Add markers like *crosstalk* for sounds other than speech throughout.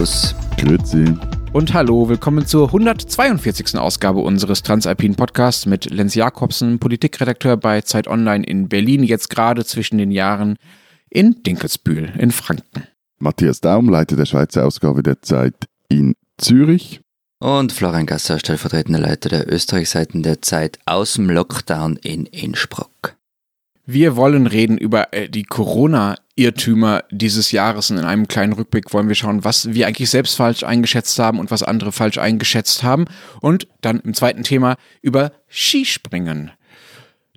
Servus. Grüezi. Und hallo, willkommen zur 142. Ausgabe unseres Transalpinen Podcasts mit Lenz Jakobsen, Politikredakteur bei Zeit Online in Berlin, jetzt gerade zwischen den Jahren in Dinkelsbühl in Franken. Matthias Daum, Leiter der Schweizer Ausgabe der Zeit in Zürich. Und Florian Gasser, stellvertretender Leiter der Österreichseiten der Zeit aus dem Lockdown in Innsbruck. Wir wollen reden über äh, die Corona-Irrtümer dieses Jahres und in einem kleinen Rückblick wollen wir schauen, was wir eigentlich selbst falsch eingeschätzt haben und was andere falsch eingeschätzt haben. Und dann im zweiten Thema über Skispringen.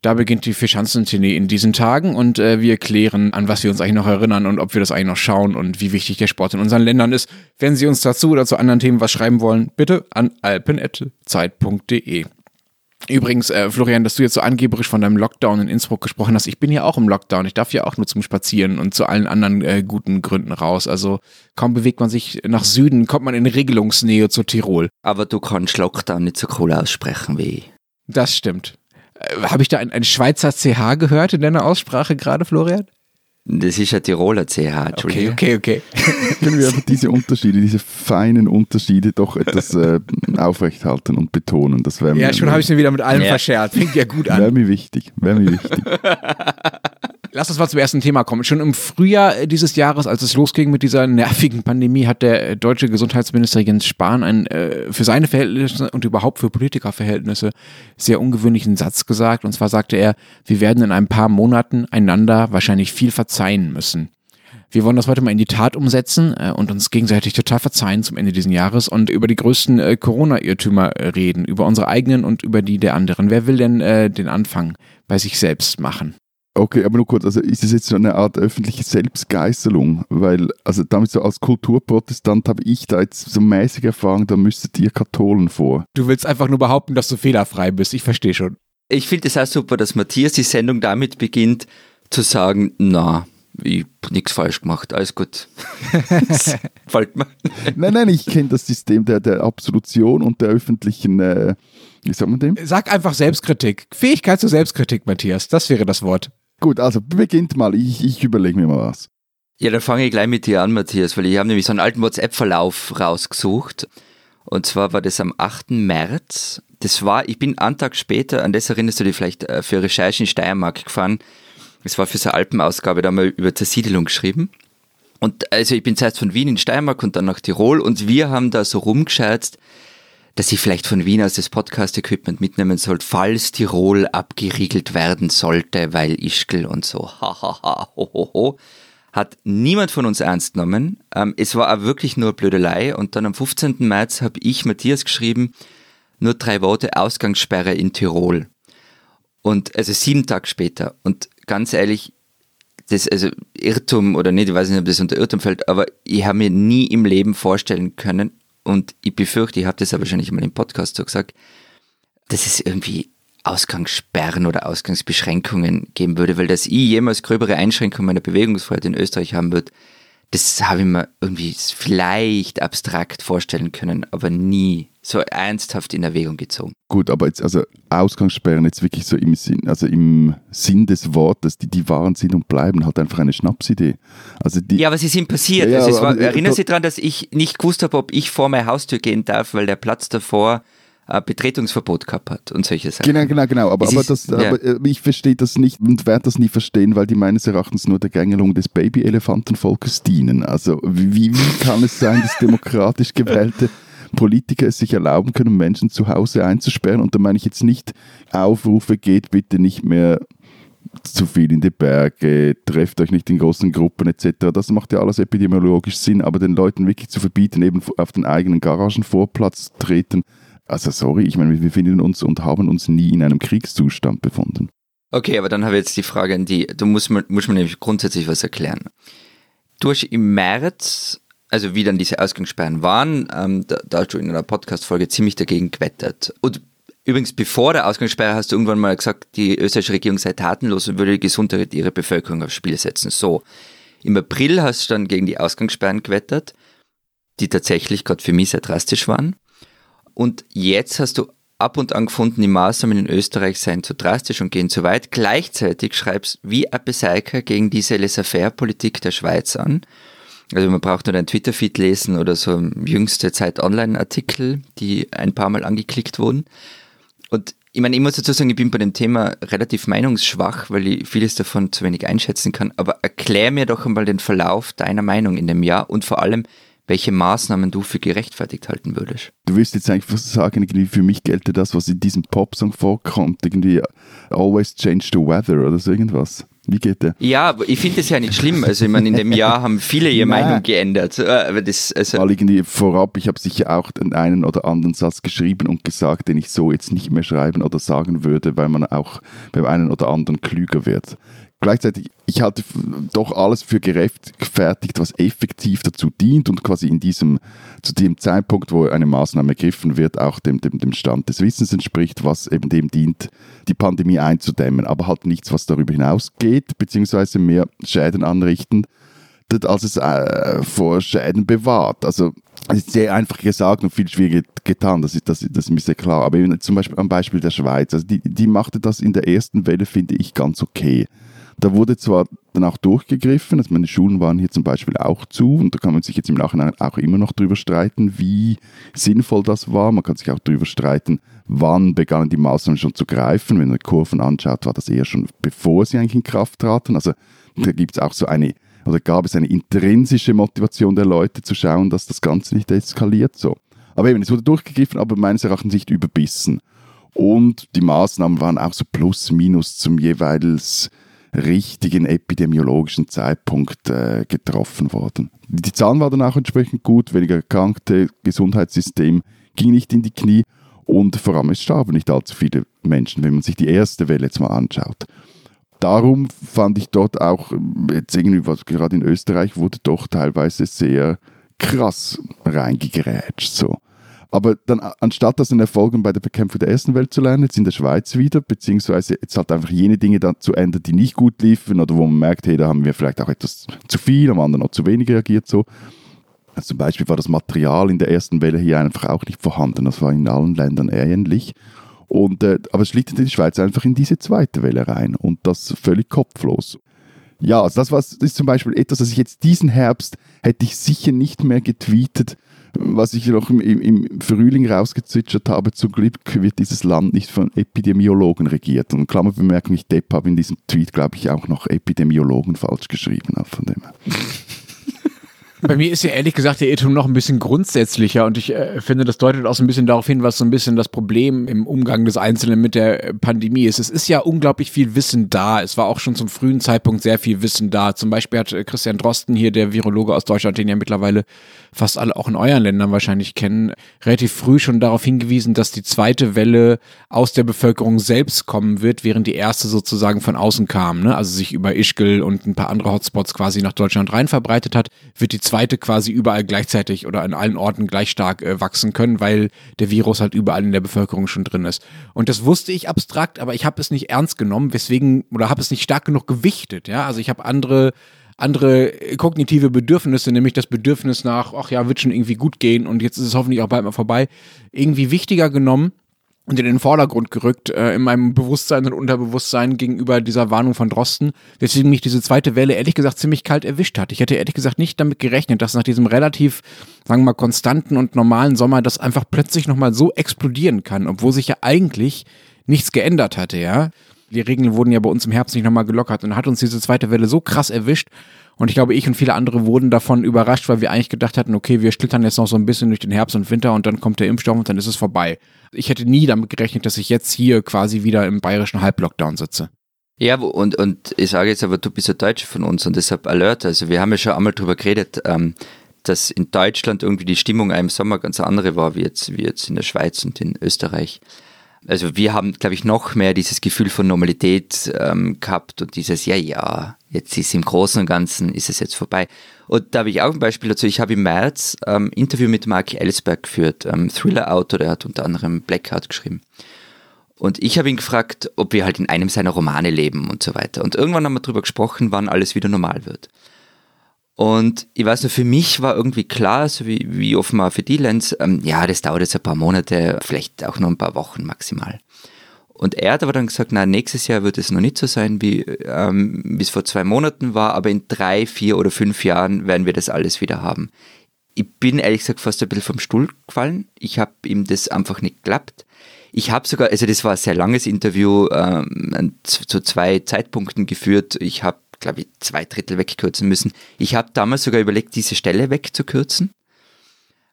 Da beginnt die Vierschanzentournee in diesen Tagen und äh, wir klären, an was wir uns eigentlich noch erinnern und ob wir das eigentlich noch schauen und wie wichtig der Sport in unseren Ländern ist. Wenn Sie uns dazu oder zu anderen Themen was schreiben wollen, bitte an alpen.zeit.de. Übrigens, äh, Florian, dass du jetzt so angeberisch von deinem Lockdown in Innsbruck gesprochen hast, ich bin ja auch im Lockdown. Ich darf ja auch nur zum Spazieren und zu allen anderen äh, guten Gründen raus. Also kaum bewegt man sich nach Süden, kommt man in Regelungsnähe zu Tirol. Aber du kannst Lockdown nicht so cool aussprechen wie ich. Das stimmt. Äh, Habe ich da ein, ein Schweizer CH gehört in deiner Aussprache gerade, Florian? Das ist ein Tiroler CH, Okay, Entschuldigung. okay, okay. Können wir einfach diese Unterschiede, diese feinen Unterschiede doch etwas äh, aufrechthalten und betonen. Das wäre mir, Ja, schon habe ich mir wieder mit allem Ja. verscherzt. Fängt ja gut wär an. mir wichtig. Wäre mir wichtig. *laughs* Lass uns mal zum ersten Thema kommen. Schon im Frühjahr äh, dieses Jahres, als es losging mit dieser nervigen Pandemie, hat der äh, deutsche Gesundheitsminister Jens Spahn einen äh, für seine Verhältnisse und überhaupt für Politikerverhältnisse sehr ungewöhnlichen Satz gesagt. Und zwar sagte er, wir werden in ein paar Monaten einander wahrscheinlich viel verzeihen müssen. Wir wollen das heute mal in die Tat umsetzen äh, und uns gegenseitig total verzeihen zum Ende dieses Jahres und über die größten äh, Corona-Irrtümer äh, reden, über unsere eigenen und über die der anderen. Wer will denn den Anfang bei sich selbst machen? Okay, aber nur kurz, also ist es jetzt so eine Art öffentliche Selbstgeißelung? Weil, also damit so als Kulturprotestant habe ich da jetzt so mäßige Erfahrung, da müsstet ihr Katholen vor. Du willst einfach nur behaupten, dass du fehlerfrei bist. Ich verstehe schon. Ich finde es auch super, dass Matthias die Sendung damit beginnt, zu sagen, na, ich hab nichts falsch gemacht, alles gut. *laughs* Fällt mir. Nein, nein, ich kenne das System der, der Absolution und der öffentlichen, äh, wie sagt man dem? Sag einfach Selbstkritik. Fähigkeit zur Selbstkritik, Matthias. Das wäre das Wort. Gut, also beginnt mal, ich, ich überlege mir mal was. Ja, dann fange ich gleich mit dir an, Matthias, weil ich habe nämlich so einen alten WhatsApp-Verlauf rausgesucht. Und zwar war das am 8. März. Das war, ich bin einen Tag später, an das erinnerst du dich vielleicht, äh, für Recherche in Steiermark gefahren. Das war für so eine Alpenausgabe, da haben wir über Zersiedelung geschrieben. Und also ich bin zuerst von Wien in Steiermark und dann nach Tirol und wir haben da so rumgescherzt, dass ich vielleicht von Wien aus das Podcast-Equipment mitnehmen sollte, falls Tirol abgeriegelt werden sollte, weil Ischgl und so. Hahaha, ho, ho, ho. Hat niemand von uns ernst genommen. Ähm, es war auch wirklich nur Blödelei. Und dann am 15. März habe ich Matthias geschrieben, nur drei Worte, Ausgangssperre in Tirol. Und also sieben Tage später. Und ganz ehrlich, das, also Irrtum oder nicht, ich weiß nicht, ob das unter Irrtum fällt, aber ich habe mir nie im Leben vorstellen können, und ich befürchte, ich habe das ja wahrscheinlich mal im Podcast so gesagt, dass es irgendwie Ausgangssperren oder Ausgangsbeschränkungen geben würde, weil dass ich jemals gröbere Einschränkungen meiner Bewegungsfreiheit in Österreich haben würde, das habe ich mir irgendwie vielleicht abstrakt vorstellen können, aber nie so ernsthaft in Erwägung gezogen. Gut, aber jetzt, also Ausgangssperren jetzt wirklich so im Sinn, also im Sinn des Wortes, die, die waren, sind und bleiben halt einfach eine Schnapsidee. Also die, Ja, aber sie sind passiert. Ja, ja, also war, aber- erinnern Sie daran, dass ich nicht gewusst habe, ob ich vor meine Haustür gehen darf, weil der Platz davor Betretungsverbot gehabt hat und solche Sachen. Genau, genau, genau. Aber, aber, das, ja. aber äh, ich verstehe das nicht und werde das nie verstehen, weil die meines Erachtens nur der Gängelung des Baby-Elefantenvolkes dienen. Also wie, wie kann es sein, dass demokratisch gewählte Politiker es sich erlauben können, Menschen zu Hause einzusperren? Und da meine ich jetzt nicht Aufrufe, geht bitte nicht mehr zu viel in die Berge, trefft euch nicht in großen Gruppen etc. Das macht ja alles epidemiologisch Sinn, aber den Leuten wirklich zu verbieten, eben auf den eigenen Garagenvorplatz zu treten, also sorry, ich meine, wir befinden uns und haben uns nie in einem Kriegszustand befunden. Okay, aber dann habe ich jetzt die Frage an die. Du musst musst mir nämlich grundsätzlich was erklären. Du hast im März, also wie dann diese Ausgangssperren waren, ähm, da, da hast du in einer Podcast-Folge ziemlich dagegen gewettert. Und übrigens, bevor der Ausgangssperre hast du irgendwann mal gesagt, die österreichische Regierung sei tatenlos und würde die Gesundheit ihrer Bevölkerung aufs Spiel setzen. So. Im April hast du dann gegen die Ausgangssperren gewettert, die tatsächlich gerade für mich sehr drastisch waren. Und jetzt hast du ab und an gefunden, die Maßnahmen in Österreich seien zu drastisch und gehen zu weit. Gleichzeitig schreibst wie ein gegen diese Laissez-faire-Politik der Schweiz an. Also man braucht nur einen Twitter-Feed lesen oder so jüngste Zeit Online-Artikel, die ein paar Mal angeklickt wurden. Und ich meine, ich muss dazu sagen, ich bin bei dem Thema relativ meinungsschwach, weil ich vieles davon zu wenig einschätzen kann. Aber erklär mir doch einmal den Verlauf deiner Meinung in dem Jahr und vor allem, welche Maßnahmen du für gerechtfertigt halten würdest. Du willst jetzt eigentlich sagen, irgendwie für mich gelte das, was in diesem Popsong vorkommt, irgendwie always change the weather oder so irgendwas. Wie geht der? Ja, ich finde das ja nicht schlimm. Also ich meine, in dem Jahr haben viele ihre *laughs* Meinung geändert. Äh, aber das, also Weil irgendwie vorab, ich habe sicher auch den einen oder anderen Satz geschrieben und gesagt, den ich so jetzt nicht mehr schreiben oder sagen würde, weil man auch beim einen oder anderen klüger wird. Gleichzeitig, ich halte doch alles für gerechtfertigt, was effektiv dazu dient und quasi in diesem, zu dem Zeitpunkt, wo eine Maßnahme ergriffen wird, auch dem, dem, dem Stand des Wissens entspricht, was eben dem dient, die Pandemie einzudämmen, aber halt nichts, was darüber hinausgeht, beziehungsweise mehr Schäden anrichten, als es äh, vor Schäden bewahrt. Also es ist sehr einfach gesagt und viel schwieriger getan, das ist, das, das ist mir sehr klar. Aber zum Beispiel am Beispiel der Schweiz, also die, die machte das in der ersten Welle, finde ich, ganz okay. Da wurde zwar dann auch durchgegriffen, also meine Schulen waren hier zum Beispiel auch zu und da kann man sich jetzt im Nachhinein auch immer noch drüber streiten, wie sinnvoll das war. Man kann sich auch drüber streiten, wann begannen die Maßnahmen schon zu greifen. Wenn man Kurven anschaut, war das eher schon bevor sie eigentlich in Kraft traten. Also da gibt es auch so eine, oder gab es eine intrinsische Motivation der Leute zu schauen, dass das Ganze nicht eskaliert so. Aber eben, es wurde durchgegriffen, aber meines Erachtens nicht überbissen. Und die Maßnahmen waren auch so plus minus zum jeweils richtigen epidemiologischen Zeitpunkt äh, getroffen worden. Die Zahlen waren dann auch entsprechend gut, weniger erkrankte, Gesundheitssystem ging nicht in die Knie und vor allem es starben nicht allzu viele Menschen, wenn man sich die erste Welle jetzt mal anschaut. Darum fand ich dort auch, jetzt irgendwie, was gerade in Österreich wurde doch teilweise sehr krass reingegrätscht. So. Aber dann, anstatt aus den Erfolgen bei der Bekämpfung der ersten Welt zu lernen, jetzt in der Schweiz wieder, beziehungsweise jetzt halt einfach jene Dinge dann zu ändern, die nicht gut liefen oder wo man merkt, hey, da haben wir vielleicht auch etwas zu viel, am anderen noch zu wenig reagiert so. Also zum Beispiel war das Material in der ersten Welle hier einfach auch nicht vorhanden. Das war in allen Ländern ähnlich. Und, äh, aber es schlittert die Schweiz einfach in diese zweite Welle rein und das völlig kopflos. Ja, also das, war, das ist zum Beispiel etwas, das ich jetzt diesen Herbst hätte ich sicher nicht mehr getweetet, was ich noch im, im, Frühling rausgezwitschert habe, zum Glück wird dieses Land nicht von Epidemiologen regiert. Und Klammerbemerkung, ich Depp habe in diesem Tweet, glaube ich, auch noch Epidemiologen falsch geschrieben. Von dem *laughs* Bei mir ist ja ehrlich gesagt der Irrtum noch ein bisschen grundsätzlicher und ich äh, finde, das deutet auch so ein bisschen darauf hin, was so ein bisschen das Problem im Umgang des Einzelnen mit der äh, Pandemie ist. Es ist ja unglaublich viel Wissen da. Es war auch schon zum frühen Zeitpunkt sehr viel Wissen da. Zum Beispiel hat äh, Christian Drosten hier, der Virologe aus Deutschland, den ja mittlerweile fast alle auch in euren Ländern wahrscheinlich kennen, relativ früh schon darauf hingewiesen, dass die zweite Welle aus der Bevölkerung selbst kommen wird, während die erste sozusagen von außen kam. Ne? Also sich über Ischgl und ein paar andere Hotspots quasi nach Deutschland rein verbreitet hat, wird die zweite quasi überall gleichzeitig oder an allen Orten gleich stark äh, wachsen können, weil der Virus halt überall in der Bevölkerung schon drin ist. Und das wusste ich abstrakt, aber ich habe es nicht ernst genommen, weswegen oder habe es nicht stark genug gewichtet. Ja, also ich habe andere andere kognitive Bedürfnisse, nämlich das Bedürfnis nach, ach ja, wird schon irgendwie gut gehen und jetzt ist es hoffentlich auch bald mal vorbei, irgendwie wichtiger genommen und in den Vordergrund gerückt äh, in meinem Bewusstsein und Unterbewusstsein gegenüber dieser Warnung von Drosten, weswegen mich diese zweite Welle ehrlich gesagt ziemlich kalt erwischt hat. Ich hätte ehrlich gesagt nicht damit gerechnet, dass nach diesem relativ, sagen wir mal, konstanten und normalen Sommer das einfach plötzlich nochmal so explodieren kann, obwohl sich ja eigentlich nichts geändert hatte, ja. Die Regeln wurden ja bei uns im Herbst nicht nochmal gelockert und hat uns diese zweite Welle so krass erwischt und ich glaube, ich und viele andere wurden davon überrascht, weil wir eigentlich gedacht hatten, okay, wir schlittern jetzt noch so ein bisschen durch den Herbst und Winter und dann kommt der Impfstoff und dann ist es vorbei. Ich hätte nie damit gerechnet, dass ich jetzt hier quasi wieder im bayerischen Halblockdown sitze. Ja, und, und ich sage jetzt aber, du bist ein Deutscher von uns und deshalb Alert. Also wir haben ja schon einmal drüber geredet, ähm, dass in Deutschland irgendwie die Stimmung im Sommer ganz andere war, wie jetzt, wie jetzt in der Schweiz und in Österreich also wir haben, glaube ich, noch mehr dieses Gefühl von Normalität ähm, gehabt und dieses, ja, ja, jetzt ist im Großen und Ganzen, ist es jetzt vorbei. Und da habe ich auch ein Beispiel dazu. Ich habe im März ähm, Interview mit Mark Ellsberg geführt, ähm, Thriller-Autor, der hat unter anderem Blackheart geschrieben. Und ich habe ihn gefragt, ob wir halt in einem seiner Romane leben und so weiter. Und irgendwann haben wir darüber gesprochen, wann alles wieder normal wird. Und ich weiß nur, für mich war irgendwie klar, so wie, wie offenbar für die Lenz, ähm, ja, das dauert jetzt ein paar Monate, vielleicht auch nur ein paar Wochen maximal. Und er hat aber dann gesagt, na, nächstes Jahr wird es noch nicht so sein, wie ähm, es vor zwei Monaten war, aber in drei, vier oder fünf Jahren werden wir das alles wieder haben. Ich bin ehrlich gesagt fast ein bisschen vom Stuhl gefallen. Ich habe ihm das einfach nicht geklappt. Ich habe sogar, also das war ein sehr langes Interview, ähm, zu zwei Zeitpunkten geführt. Ich habe, glaube ich, zwei Drittel wegkürzen müssen. Ich habe damals sogar überlegt, diese Stelle wegzukürzen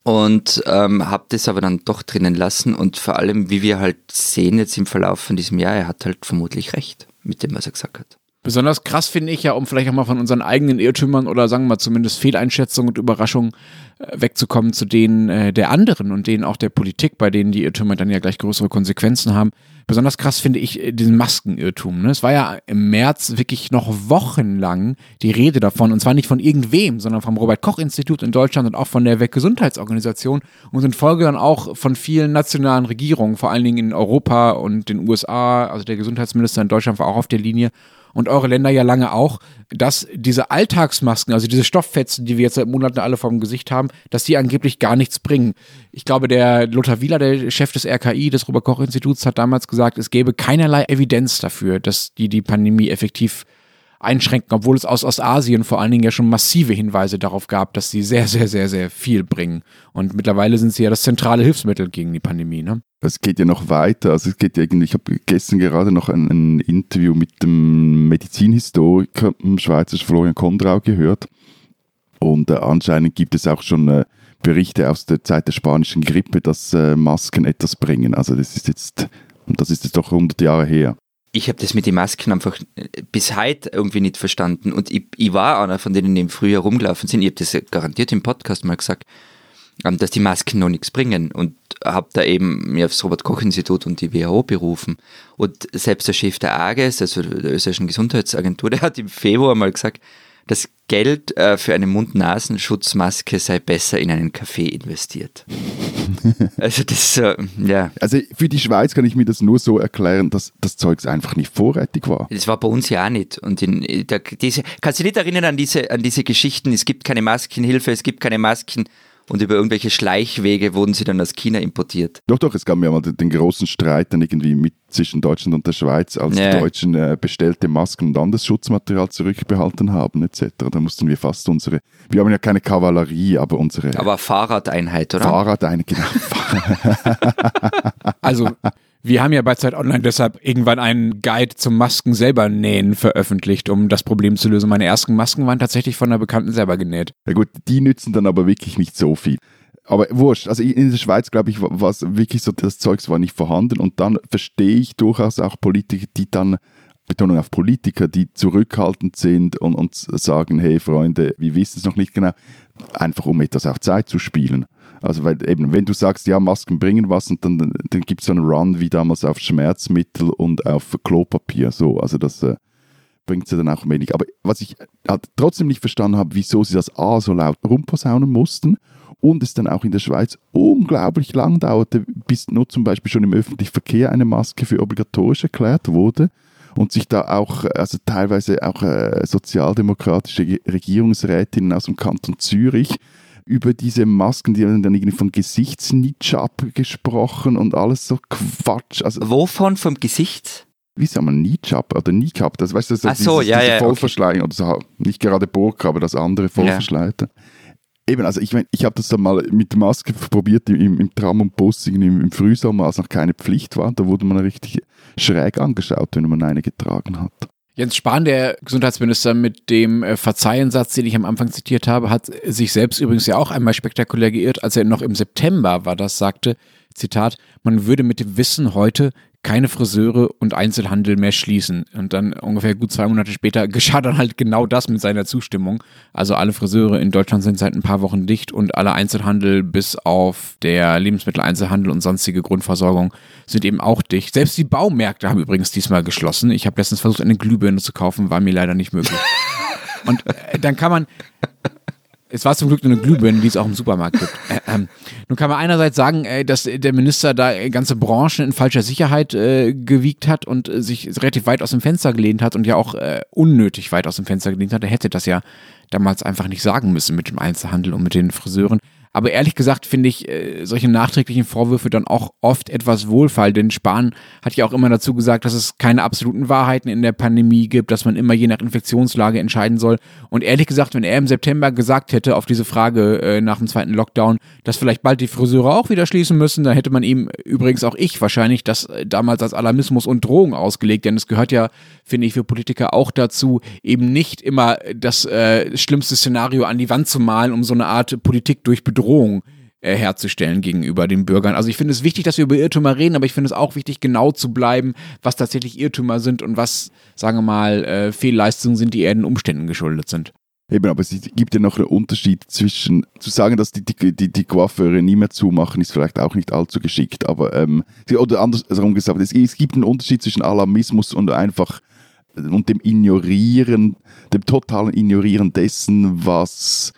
und ähm, habe das aber dann doch drinnen lassen und vor allem, wie wir halt sehen jetzt im Verlauf von diesem Jahr, er hat halt vermutlich recht mit dem, was er gesagt hat. Besonders krass finde ich ja, um vielleicht auch mal von unseren eigenen Irrtümern oder sagen wir mal zumindest Fehleinschätzungen und Überraschungen äh, wegzukommen zu denen äh, der anderen und denen auch der Politik, bei denen die Irrtümer dann ja gleich größere Konsequenzen haben. Besonders krass finde ich äh, diesen Maskenirrtum. Ne? Es war ja im März wirklich noch wochenlang die Rede davon und zwar nicht von irgendwem, sondern vom Robert-Koch-Institut in Deutschland und auch von der Weltgesundheitsorganisation und in Folge dann auch von vielen nationalen Regierungen, vor allen Dingen in Europa und den USA. Also der Gesundheitsminister in Deutschland war auch auf der Linie und eure Länder ja lange auch, dass diese Alltagsmasken, also diese Stofffetzen, die wir jetzt seit Monaten alle vom Gesicht haben, dass die angeblich gar nichts bringen. Ich glaube, der Lothar Wieler, der Chef des RKI, des Robert-Koch-Instituts, hat damals gesagt, es gäbe keinerlei Evidenz dafür, dass die die Pandemie effektiv einschränken, obwohl es aus Ostasien vor allen Dingen ja schon massive Hinweise darauf gab, dass sie sehr, sehr, sehr, sehr viel bringen. Und mittlerweile sind sie ja das zentrale Hilfsmittel gegen die Pandemie. Ne? Es geht ja noch weiter. Also es geht ja irgendwie, ich habe gestern gerade noch ein, ein, Interview mit dem Medizinhistoriker, dem Schweizer Florian Kondrau gehört. Und äh, anscheinend gibt es auch schon äh, Berichte aus der Zeit der spanischen Grippe, dass äh, Masken etwas bringen. Also das ist jetzt, das ist jetzt doch 100 Jahre her ich habe das mit den Masken einfach äh, bis heute irgendwie nicht verstanden. Und ich, ich war einer von denen, die im Frühjahr rumgelaufen sind. Ich habe das garantiert im Podcast mal gesagt, ähm, dass die Masken noch nichts bringen. Und habe da eben mir aufs Robert-Koch-Institut und die WHO berufen. Und selbst der Chef der AGES, also der österreichischen Gesundheitsagentur, *laughs* der hat im Februar mal gesagt, das Geld äh, für eine Mund-Nasenschutzmaske sei besser in einen Kaffee investiert. *laughs* also das, äh, ja. Also für die Schweiz kann ich mir das nur so erklären, dass das Zeugs einfach nicht vorrätig war. Das war bei uns ja auch nicht. Und in, da, diese, kannst du dich nicht erinnern an diese, an diese Geschichten, es gibt keine Maskenhilfe, es gibt keine Masken und über irgendwelche Schleichwege wurden sie dann aus China importiert. Doch, doch, es gab ja mal den, großen Streit dann irgendwie mit zwischen Deutschland und der Schweiz, als ja. die Deutschen äh, bestellte Masken und anderes Schutzmaterial zurückbehalten haben etc. Da mussten wir fast unsere, wir haben ja keine Kavallerie, aber unsere... Aber Fahrradeinheit, oder? Fahrradeinheit, genau. also wir haben ja bei Zeit Online deshalb irgendwann einen Guide zum Masken selber nähen veröffentlicht, um das Problem zu lösen. Meine ersten Masken waren tatsächlich von einer Bekannten selber genäht. Ja gut, die nützen dann aber wirklich nicht so viel. Aber wurscht, also in der Schweiz, glaube ich, war es wirklich so, das Zeugs war nicht vorhanden und dann verstehe ich durchaus auch Politiker, die dann Betonung auf Politiker, die zurückhaltend sind und, und sagen, hey Freunde, wir wissen es noch nicht genau, einfach um etwas auf Zeit zu spielen. Also weil eben, wenn du sagst, ja, Masken bringen was und dann, dann gibt es so einen Run wie damals auf Schmerzmittel und auf Klopapier. So, also das äh, bringt sie dann auch wenig. Aber was ich halt trotzdem nicht verstanden habe, wieso sie das A so laut rumposaunen mussten und es dann auch in der Schweiz unglaublich lang dauerte, bis nur zum Beispiel schon im öffentlichen Verkehr eine Maske für obligatorisch erklärt wurde und sich da auch, also teilweise auch äh, sozialdemokratische Regierungsrätinnen aus dem Kanton Zürich über diese Masken, die haben dann irgendwie von Gesichtsnitschab gesprochen und alles so Quatsch. Also, Wovon? Vom Gesicht? Wie sagt man, Nitschab oder Nikab? Das weißt du, das Ach so, dieses, ja, diese ja, Vollverschleierung okay. oder so, nicht gerade Burka, aber das andere Vollverschleierte. Ja. Eben, also ich, mein, ich habe das dann mal mit Maske probiert im, im Tram und Bus im, im Frühsommer, als noch keine Pflicht war. Da wurde man richtig schräg angeschaut, wenn man eine getragen hat. Jens Spahn, der Gesundheitsminister mit dem äh, Verzeihensatz, den ich am Anfang zitiert habe, hat sich selbst übrigens ja auch einmal spektakulär geirrt, als er noch im September war, das sagte, Zitat, man würde mit dem Wissen heute keine Friseure und Einzelhandel mehr schließen. Und dann ungefähr gut zwei Monate später *laughs* geschah dann halt genau das mit seiner Zustimmung. Also alle Friseure in Deutschland sind seit ein paar Wochen dicht und alle Einzelhandel bis auf der Lebensmitteleinzelhandel und sonstige Grundversorgung sind eben auch dicht. Selbst die Baumärkte haben übrigens diesmal geschlossen. Ich habe letztens versucht, eine Glühbirne zu kaufen, war mir leider nicht möglich. *laughs* Und äh, dann kann man, es war zum Glück nur eine Glühbirne, die es auch im Supermarkt gibt. Äh, ähm, nun kann man einerseits sagen, äh, dass der Minister da ganze Branchen in falscher Sicherheit äh, gewiegt hat und äh, sich relativ weit aus dem Fenster gelehnt hat und ja auch äh, unnötig weit aus dem Fenster gelehnt hat. Er hätte das ja damals einfach nicht sagen müssen mit dem Einzelhandel und mit den Friseuren. Aber ehrlich gesagt finde ich äh, solche nachträglichen Vorwürfe dann auch oft etwas wohlfeil, denn Spahn hat ja auch immer dazu gesagt, dass es keine absoluten Wahrheiten in der Pandemie gibt, dass man immer je nach Infektionslage entscheiden soll. Und ehrlich gesagt, wenn er im September gesagt hätte auf diese Frage äh, nach dem zweiten Lockdown, dass vielleicht bald die Friseure auch wieder schließen müssen, dann hätte man ihm übrigens auch ich wahrscheinlich das äh, damals als Alarmismus und Drohung ausgelegt, denn es gehört ja, finde ich, für Politiker auch dazu, eben nicht immer das äh, schlimmste Szenario an die Wand zu malen, um so eine Art Politik durch Bedrohung äh, herzustellen gegenüber den Bürgern. Also ich finde es wichtig, dass wir über Irrtümer reden, aber ich finde es auch wichtig, genau zu bleiben, was tatsächlich Irrtümer sind und was, sagen wir mal, äh, Fehlleistungen sind, die eher den Umständen geschuldet sind. Eben, aber es gibt ja noch einen Unterschied zwischen, zu sagen, dass die, die, die, die Coiffeure nie mehr zumachen, ist vielleicht auch nicht allzu geschickt, aber, ähm, oder andersherum gesagt, es, es gibt einen Unterschied zwischen Alarmismus und einfach, und dem Ignorieren, dem totalen Ignorieren dessen, was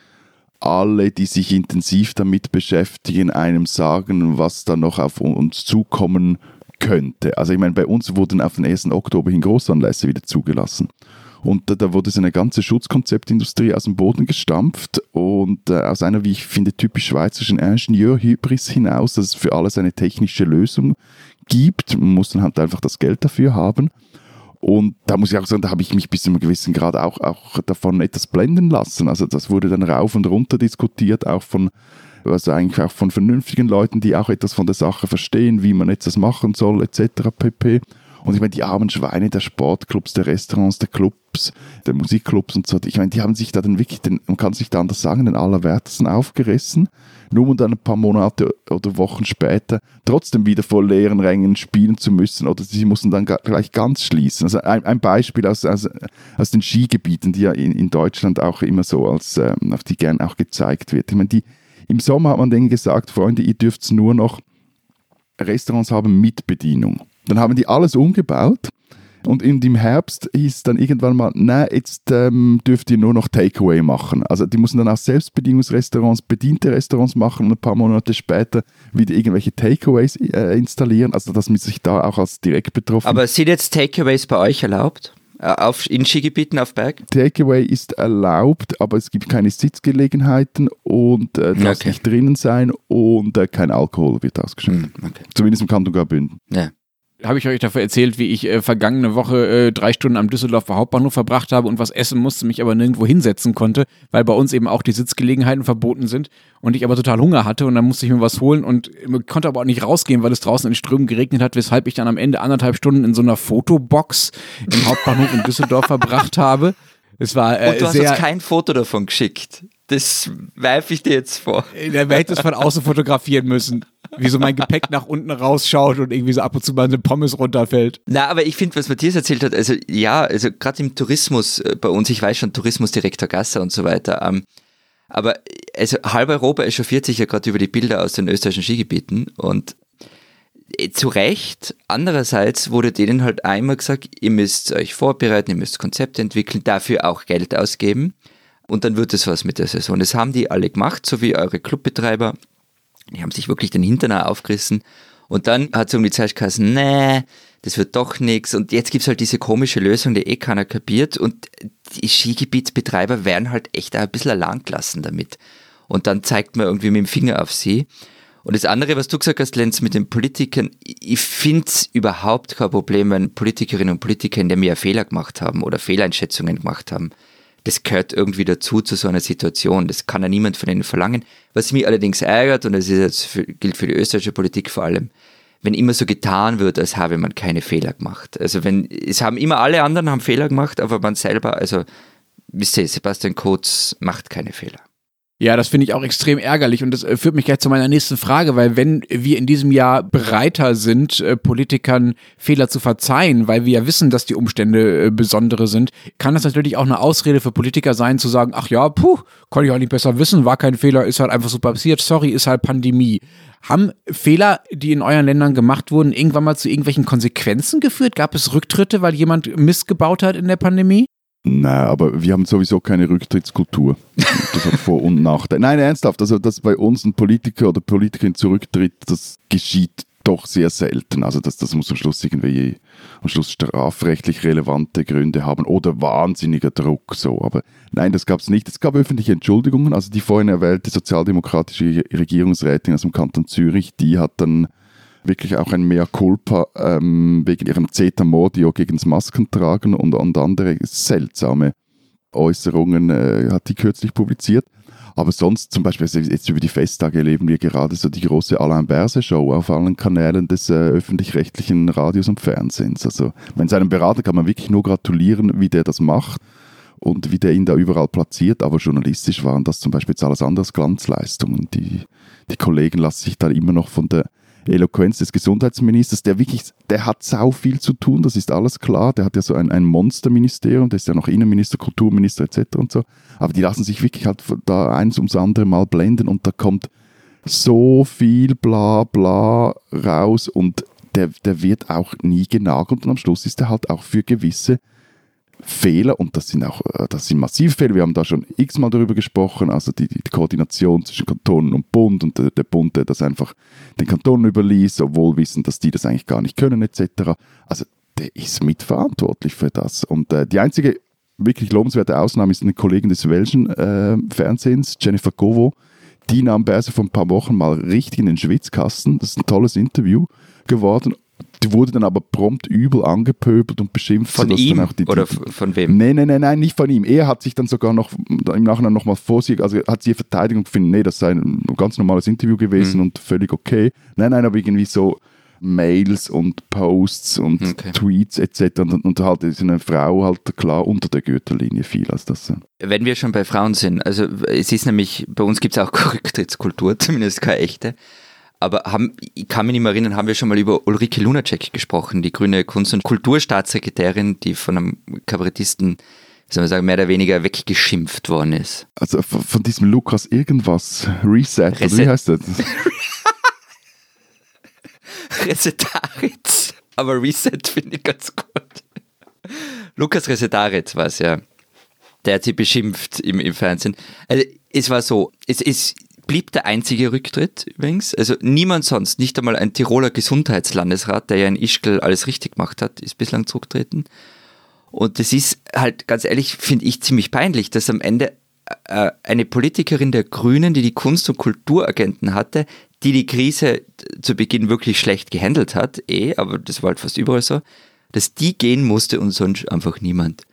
alle, die sich intensiv damit beschäftigen, einem sagen, was da noch auf uns zukommen könnte. Also ich meine, bei uns wurden auf den 1. Oktober hin Großanlässe wieder zugelassen. Und da, wurde so eine ganze Schutzkonzeptindustrie aus dem Boden gestampft und äh, aus einer, wie ich finde, typisch schweizerischen Ingenieurhybris hinaus, dass es für alles eine technische Lösung gibt. Man muss dann halt einfach das Geld dafür haben. Und da muss ich auch sagen, da habe ich mich bis zu einem gewissen Grad auch, auch davon etwas blenden lassen. Also das wurde dann rauf und runter diskutiert, auch von also eigentlich auch von vernünftigen Leuten, die auch etwas von der Sache verstehen, wie man jetzt das machen soll, etc. pp. Und ich meine, die armen Schweine der Sportclubs, der Restaurants, der Clubs, der Musikclubs und so, ich meine, die haben sich da dann wirklich, den, man kann es nicht anders sagen, den Allerwertesten aufgerissen, nur um dann ein paar Monate oder Wochen später trotzdem wieder vor leeren Rängen spielen zu müssen oder sie mussten dann gleich ganz schließen. Also ein, ein Beispiel aus, aus, aus den Skigebieten, die ja in, in Deutschland auch immer so als, ähm, auf die gern auch gezeigt wird. Ich meine, die, im Sommer hat man denen gesagt, Freunde, ihr dürft nur noch Restaurants haben mit Bedienung. Dann haben die alles umgebaut. Und im Herbst hieß dann irgendwann mal, nein, jetzt ähm, dürft ihr nur noch Takeaway machen. Also die mussten dann auch Selbstbedienungsrestaurants, bediente Restaurants machen und ein paar Monate später wieder irgendwelche Takeaways äh, installieren. Also dass man sich da auch als direkt betroffen. Aber sind jetzt Takeaways bei euch erlaubt? Äh, auf, in Skigebieten auf Berg? Takeaway ist erlaubt, aber es gibt keine Sitzgelegenheiten und äh, du darfst nicht drinnen sein und äh, kein Alkohol wird ausgeschenkt. Mm, okay. Zumindest im Kanton Graubünden. Ja habe ich euch dafür erzählt, wie ich äh, vergangene Woche äh, drei Stunden am Düsseldorfer Hauptbahnhof verbracht habe und was essen musste, mich aber nirgendwo hinsetzen konnte, weil bei uns eben auch die Sitzgelegenheiten verboten sind und ich aber total Hunger hatte und dann musste ich mir was holen und konnte aber auch nicht rausgehen, weil es draußen in Strömen geregnet hat, weshalb ich dann am Ende anderthalb Stunden in so einer Fotobox im Hauptbahnhof in Düsseldorf verbracht habe. Es war äh, und du hast sehr, uns kein Foto davon geschickt. Das werfe ich dir jetzt vor. Äh, da hätte es von außen fotografieren müssen wie so mein Gepäck nach unten rausschaut und irgendwie so ab und zu mal eine Pommes runterfällt. Na, aber ich finde, was Matthias erzählt hat, also ja, also gerade im Tourismus äh, bei uns, ich weiß schon, Tourismusdirektor Gasser und so weiter, ähm, aber also halb Europa echauffiert sich ja gerade über die Bilder aus den österreichischen Skigebieten und äh, zu Recht. Andererseits wurde denen halt einmal gesagt, ihr müsst euch vorbereiten, ihr müsst Konzepte entwickeln, dafür auch Geld ausgeben und dann wird es was mit der Saison. Das haben die alle gemacht, so wie eure Clubbetreiber die haben sich wirklich den Hintern aufgerissen. Und dann hat es um die Zeit geheißen, nee, das wird doch nichts. Und jetzt gibt es halt diese komische Lösung, die eh keiner kapiert. Und die Skigebietsbetreiber werden halt echt ein bisschen allein gelassen damit. Und dann zeigt man irgendwie mit dem Finger auf sie. Und das andere, was du gesagt hast, Lenz, mit den Politikern, ich finde es überhaupt kein Problem, wenn Politikerinnen und Politiker in dem Jahr Fehler gemacht haben oder Fehleinschätzungen gemacht haben das gehört irgendwie dazu zu so einer Situation. Das kann ja niemand von ihnen verlangen. Was mich allerdings ärgert, und das ist jetzt für, gilt für die österreichische Politik vor allem, wenn immer so getan wird, als habe man keine Fehler gemacht. Also wenn, es haben immer alle anderen haben Fehler gemacht, aber man selber, also, wisst ihr, Sebastian Kurz macht keine Fehler. Ja, das finde ich auch extrem ärgerlich und das äh, führt mich gleich zu meiner nächsten Frage, weil wenn wir in diesem Jahr bereiter sind, äh, Politikern Fehler zu verzeihen, weil wir ja wissen, dass die Umstände äh, besondere sind, kann das natürlich auch eine Ausrede für Politiker sein, zu sagen, ach ja, puh, konnte ich auch nicht besser wissen, war kein Fehler, ist halt einfach so passiert, sorry, ist halt Pandemie. Haben Fehler, die in euren Ländern gemacht wurden, irgendwann mal zu irgendwelchen Konsequenzen geführt? Gab es Rücktritte, weil jemand Mist gebaut hat in der Pandemie? Nein, aber wir haben sowieso keine Rücktrittskultur. Das hat Vor- und Nachteile. Nein, ernsthaft, also dass bei uns ein Politiker oder Politikerin zurücktritt, das geschieht doch sehr selten. Also das, das muss am Schluss irgendwie am Schluss strafrechtlich relevante Gründe haben oder wahnsinniger Druck. So. Aber nein, das gab es nicht. Es gab öffentliche Entschuldigungen. Also die vorhin erwähnte sozialdemokratische Regierungsrätin aus dem Kanton Zürich, die hat dann wirklich auch ein Mea Culpa ähm, wegen ihrem Zeta Mordio gegen das Maskentragen und, und andere seltsame Äußerungen äh, hat die kürzlich publiziert. Aber sonst, zum Beispiel jetzt über die Festtage erleben wir gerade so die große Alain Berse Show auf allen Kanälen des äh, öffentlich-rechtlichen Radios und Fernsehens. Also, wenn seinem Berater kann man wirklich nur gratulieren, wie der das macht und wie der ihn da überall platziert. Aber journalistisch waren das zum Beispiel jetzt alles andere Glanzleistungen. Die, die Kollegen lassen sich da immer noch von der Eloquenz des Gesundheitsministers, der wirklich, der hat sau viel zu tun, das ist alles klar. Der hat ja so ein, ein Monsterministerium, der ist ja noch Innenminister, Kulturminister etc. und so. Aber die lassen sich wirklich halt da eins ums andere Mal blenden und da kommt so viel bla bla raus und der, der wird auch nie genagelt und am Schluss ist er halt auch für gewisse Fehler, und das sind auch äh, das sind massive Fehler, wir haben da schon x-mal darüber gesprochen, also die, die, Koordination zwischen Kantonen und Bund und der, der Bund, der das einfach den Kantonen überließ, obwohl wissen, dass die das eigentlich gar nicht können, etc. Also der ist mitverantwortlich für das. Und äh, die einzige wirklich lobenswerte Ausnahme ist eine Kollegin des welschen äh, Fernsehens, Jennifer Govo, die nahm Berse vor ein paar Wochen mal richtig in den Schwitzkasten. Das ist ein tolles Interview geworden die wurde dann aber prompt übel angepöbelt und beschimpft. Von ihm? Die, die, oder von wem? Nein, nein, nein, nein, nicht von ihm. Er hat sich dann sogar noch im Nachhinein nochmal vor sich, also hat sie Verteidigung gefunden, nee, das sei ein ganz normales Interview gewesen mhm. und völlig okay. Nein, nein, aber irgendwie so Mails und Posts und okay. Tweets etc. Und, und halt ist eine Frau halt klar unter der Gürtellinie viel als das. Wenn wir schon bei Frauen sind, also es ist nämlich, bei uns gibt es auch *laughs* Rücktrittskultur, zumindest keine echte. Aber haben, ich kann mich nicht mehr erinnern, haben wir schon mal über Ulrike Lunacek gesprochen, die grüne Kunst- und Kulturstaatssekretärin, die von einem Kabarettisten, soll man sagen, mehr oder weniger weggeschimpft worden ist. Also von, diesem Lukas irgendwas, Reset, Reset. wie heißt das? *laughs* Resetaritz. Aber Reset finde ich ganz gut. Lukas Resetaritz war es ja. Der hat sie beschimpft im, im Fernsehen. Also, es war so, es ist, blieb der einzige Rücktritt übrigens. Also niemand sonst, nicht einmal ein Tiroler Gesundheitslandesrat, der ja in Ischgl alles richtig gemacht hat, ist bislang zurückgetreten. Und das ist halt ganz ehrlich, finde ich ziemlich peinlich, dass am Ende äh, eine Politikerin der Grünen, die die Kunst- und Kulturagenten hatte, die die Krise zu Beginn wirklich schlecht gehandelt hat, eh, aber das war halt fast überall so, dass die gehen musste und sonst einfach niemand.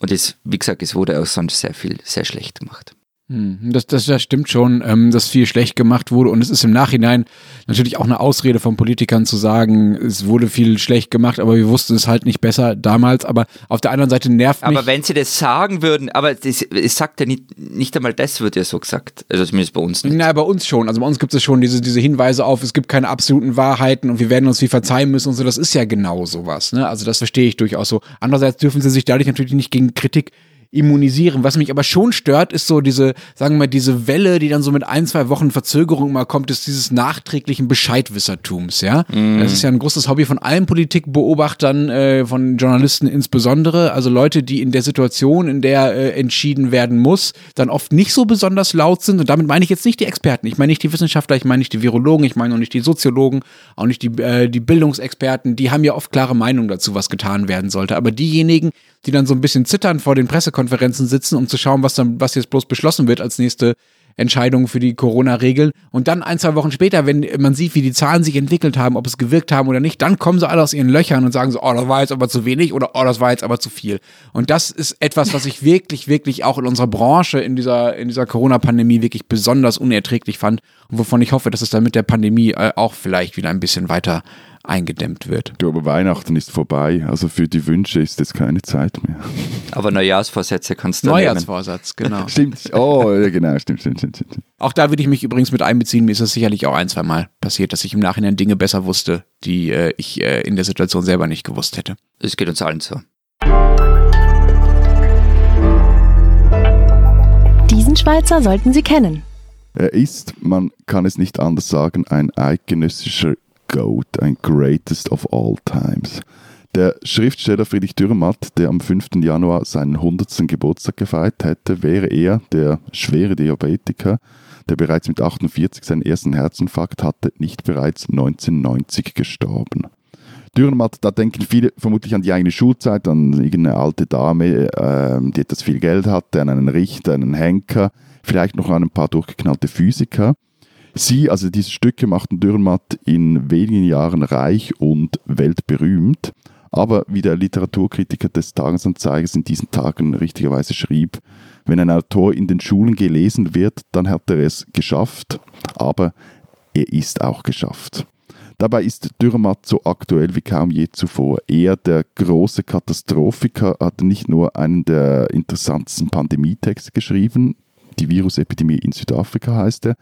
Und es, wie gesagt, es wurde auch sonst sehr viel, sehr schlecht gemacht. Hm, das, das, das stimmt schon, ähm, dass viel schlecht gemacht wurde und es ist im Nachhinein natürlich auch eine Ausrede von Politikern zu sagen, es wurde viel schlecht gemacht, aber wir wussten es halt nicht besser damals. Aber auf der anderen Seite nervt mich. Aber wenn sie das sagen würden, aber das, es sagt ja nicht, nicht einmal das wird ja so gesagt, also zumindest bei uns nicht. Na, bei uns schon. Also bei uns gibt es schon diese, diese Hinweise auf, es gibt keine absoluten Wahrheiten und wir werden uns viel verzeihen müssen und so. Das ist ja genau sowas. Ne? Also das verstehe ich durchaus so. Andererseits dürfen sie sich dadurch natürlich nicht gegen Kritik immunisieren. Was mich aber schon stört, ist so diese, sagen wir mal, diese Welle, die dann so mit ein, zwei Wochen Verzögerung mal kommt, ist dieses nachträglichen Bescheidwissertums, ja. Mm. Das ist ja ein großes Hobby von allen Politikbeobachtern, äh, von Journalisten insbesondere. Also Leute, die in der Situation, in der äh, entschieden werden muss, dann oft nicht so besonders laut sind. Und damit meine ich jetzt nicht die Experten. Ich meine nicht die Wissenschaftler, ich meine nicht die Virologen, ich meine auch nicht die Soziologen, auch nicht die, äh, die Bildungsexperten. Die haben ja oft klare Meinungen dazu, was getan werden sollte. Aber diejenigen, die dann so ein bisschen zittern vor den Pressekonferenzen sitzen, um zu schauen, was dann, was jetzt bloß beschlossen wird als nächste Entscheidung für die Corona-Regeln. Und dann ein, zwei Wochen später, wenn man sieht, wie die Zahlen sich entwickelt haben, ob es gewirkt haben oder nicht, dann kommen sie alle aus ihren Löchern und sagen so, oh, das war jetzt aber zu wenig oder oh, das war jetzt aber zu viel. Und das ist etwas, was ich wirklich, wirklich auch in unserer Branche, in dieser, in dieser Corona-Pandemie wirklich besonders unerträglich fand und wovon ich hoffe, dass es dann mit der Pandemie äh, auch vielleicht wieder ein bisschen weiter eingedämmt wird. Du, aber Weihnachten ist vorbei. Also für die Wünsche ist jetzt keine Zeit mehr. Aber Neujahrsvorsätze kannst du Neujahrsvorsatz, genau. *laughs* stimmt. Oh, ja, genau, stimmt, stimmt, stimmt, stimmt. Auch da würde ich mich übrigens mit einbeziehen. Mir ist das sicherlich auch ein, zwei Mal passiert, dass ich im Nachhinein Dinge besser wusste, die äh, ich äh, in der Situation selber nicht gewusst hätte. Es geht uns allen so. Diesen Schweizer sollten Sie kennen. Er ist, man kann es nicht anders sagen, ein eidgenössischer GOAT, ein Greatest of All Times. Der Schriftsteller Friedrich Dürrematt, der am 5. Januar seinen 100. Geburtstag gefeiert hätte, wäre er, der schwere Diabetiker, der bereits mit 48 seinen ersten Herzinfarkt hatte, nicht bereits 1990 gestorben. Dürrenmatt, da denken viele vermutlich an die eigene Schulzeit, an irgendeine alte Dame, äh, die etwas viel Geld hatte, an einen Richter, einen Henker, vielleicht noch an ein paar durchgeknallte Physiker. Sie, also diese Stücke, machten Dürrenmatt in wenigen Jahren reich und weltberühmt. Aber wie der Literaturkritiker des Tagesanzeigers in diesen Tagen richtigerweise schrieb, wenn ein Autor in den Schulen gelesen wird, dann hat er es geschafft, aber er ist auch geschafft. Dabei ist Dürrematt so aktuell wie kaum je zuvor. Er, der große Katastrophiker, hat nicht nur einen der interessantesten Pandemietexte geschrieben, die Virusepidemie in Südafrika heißt er,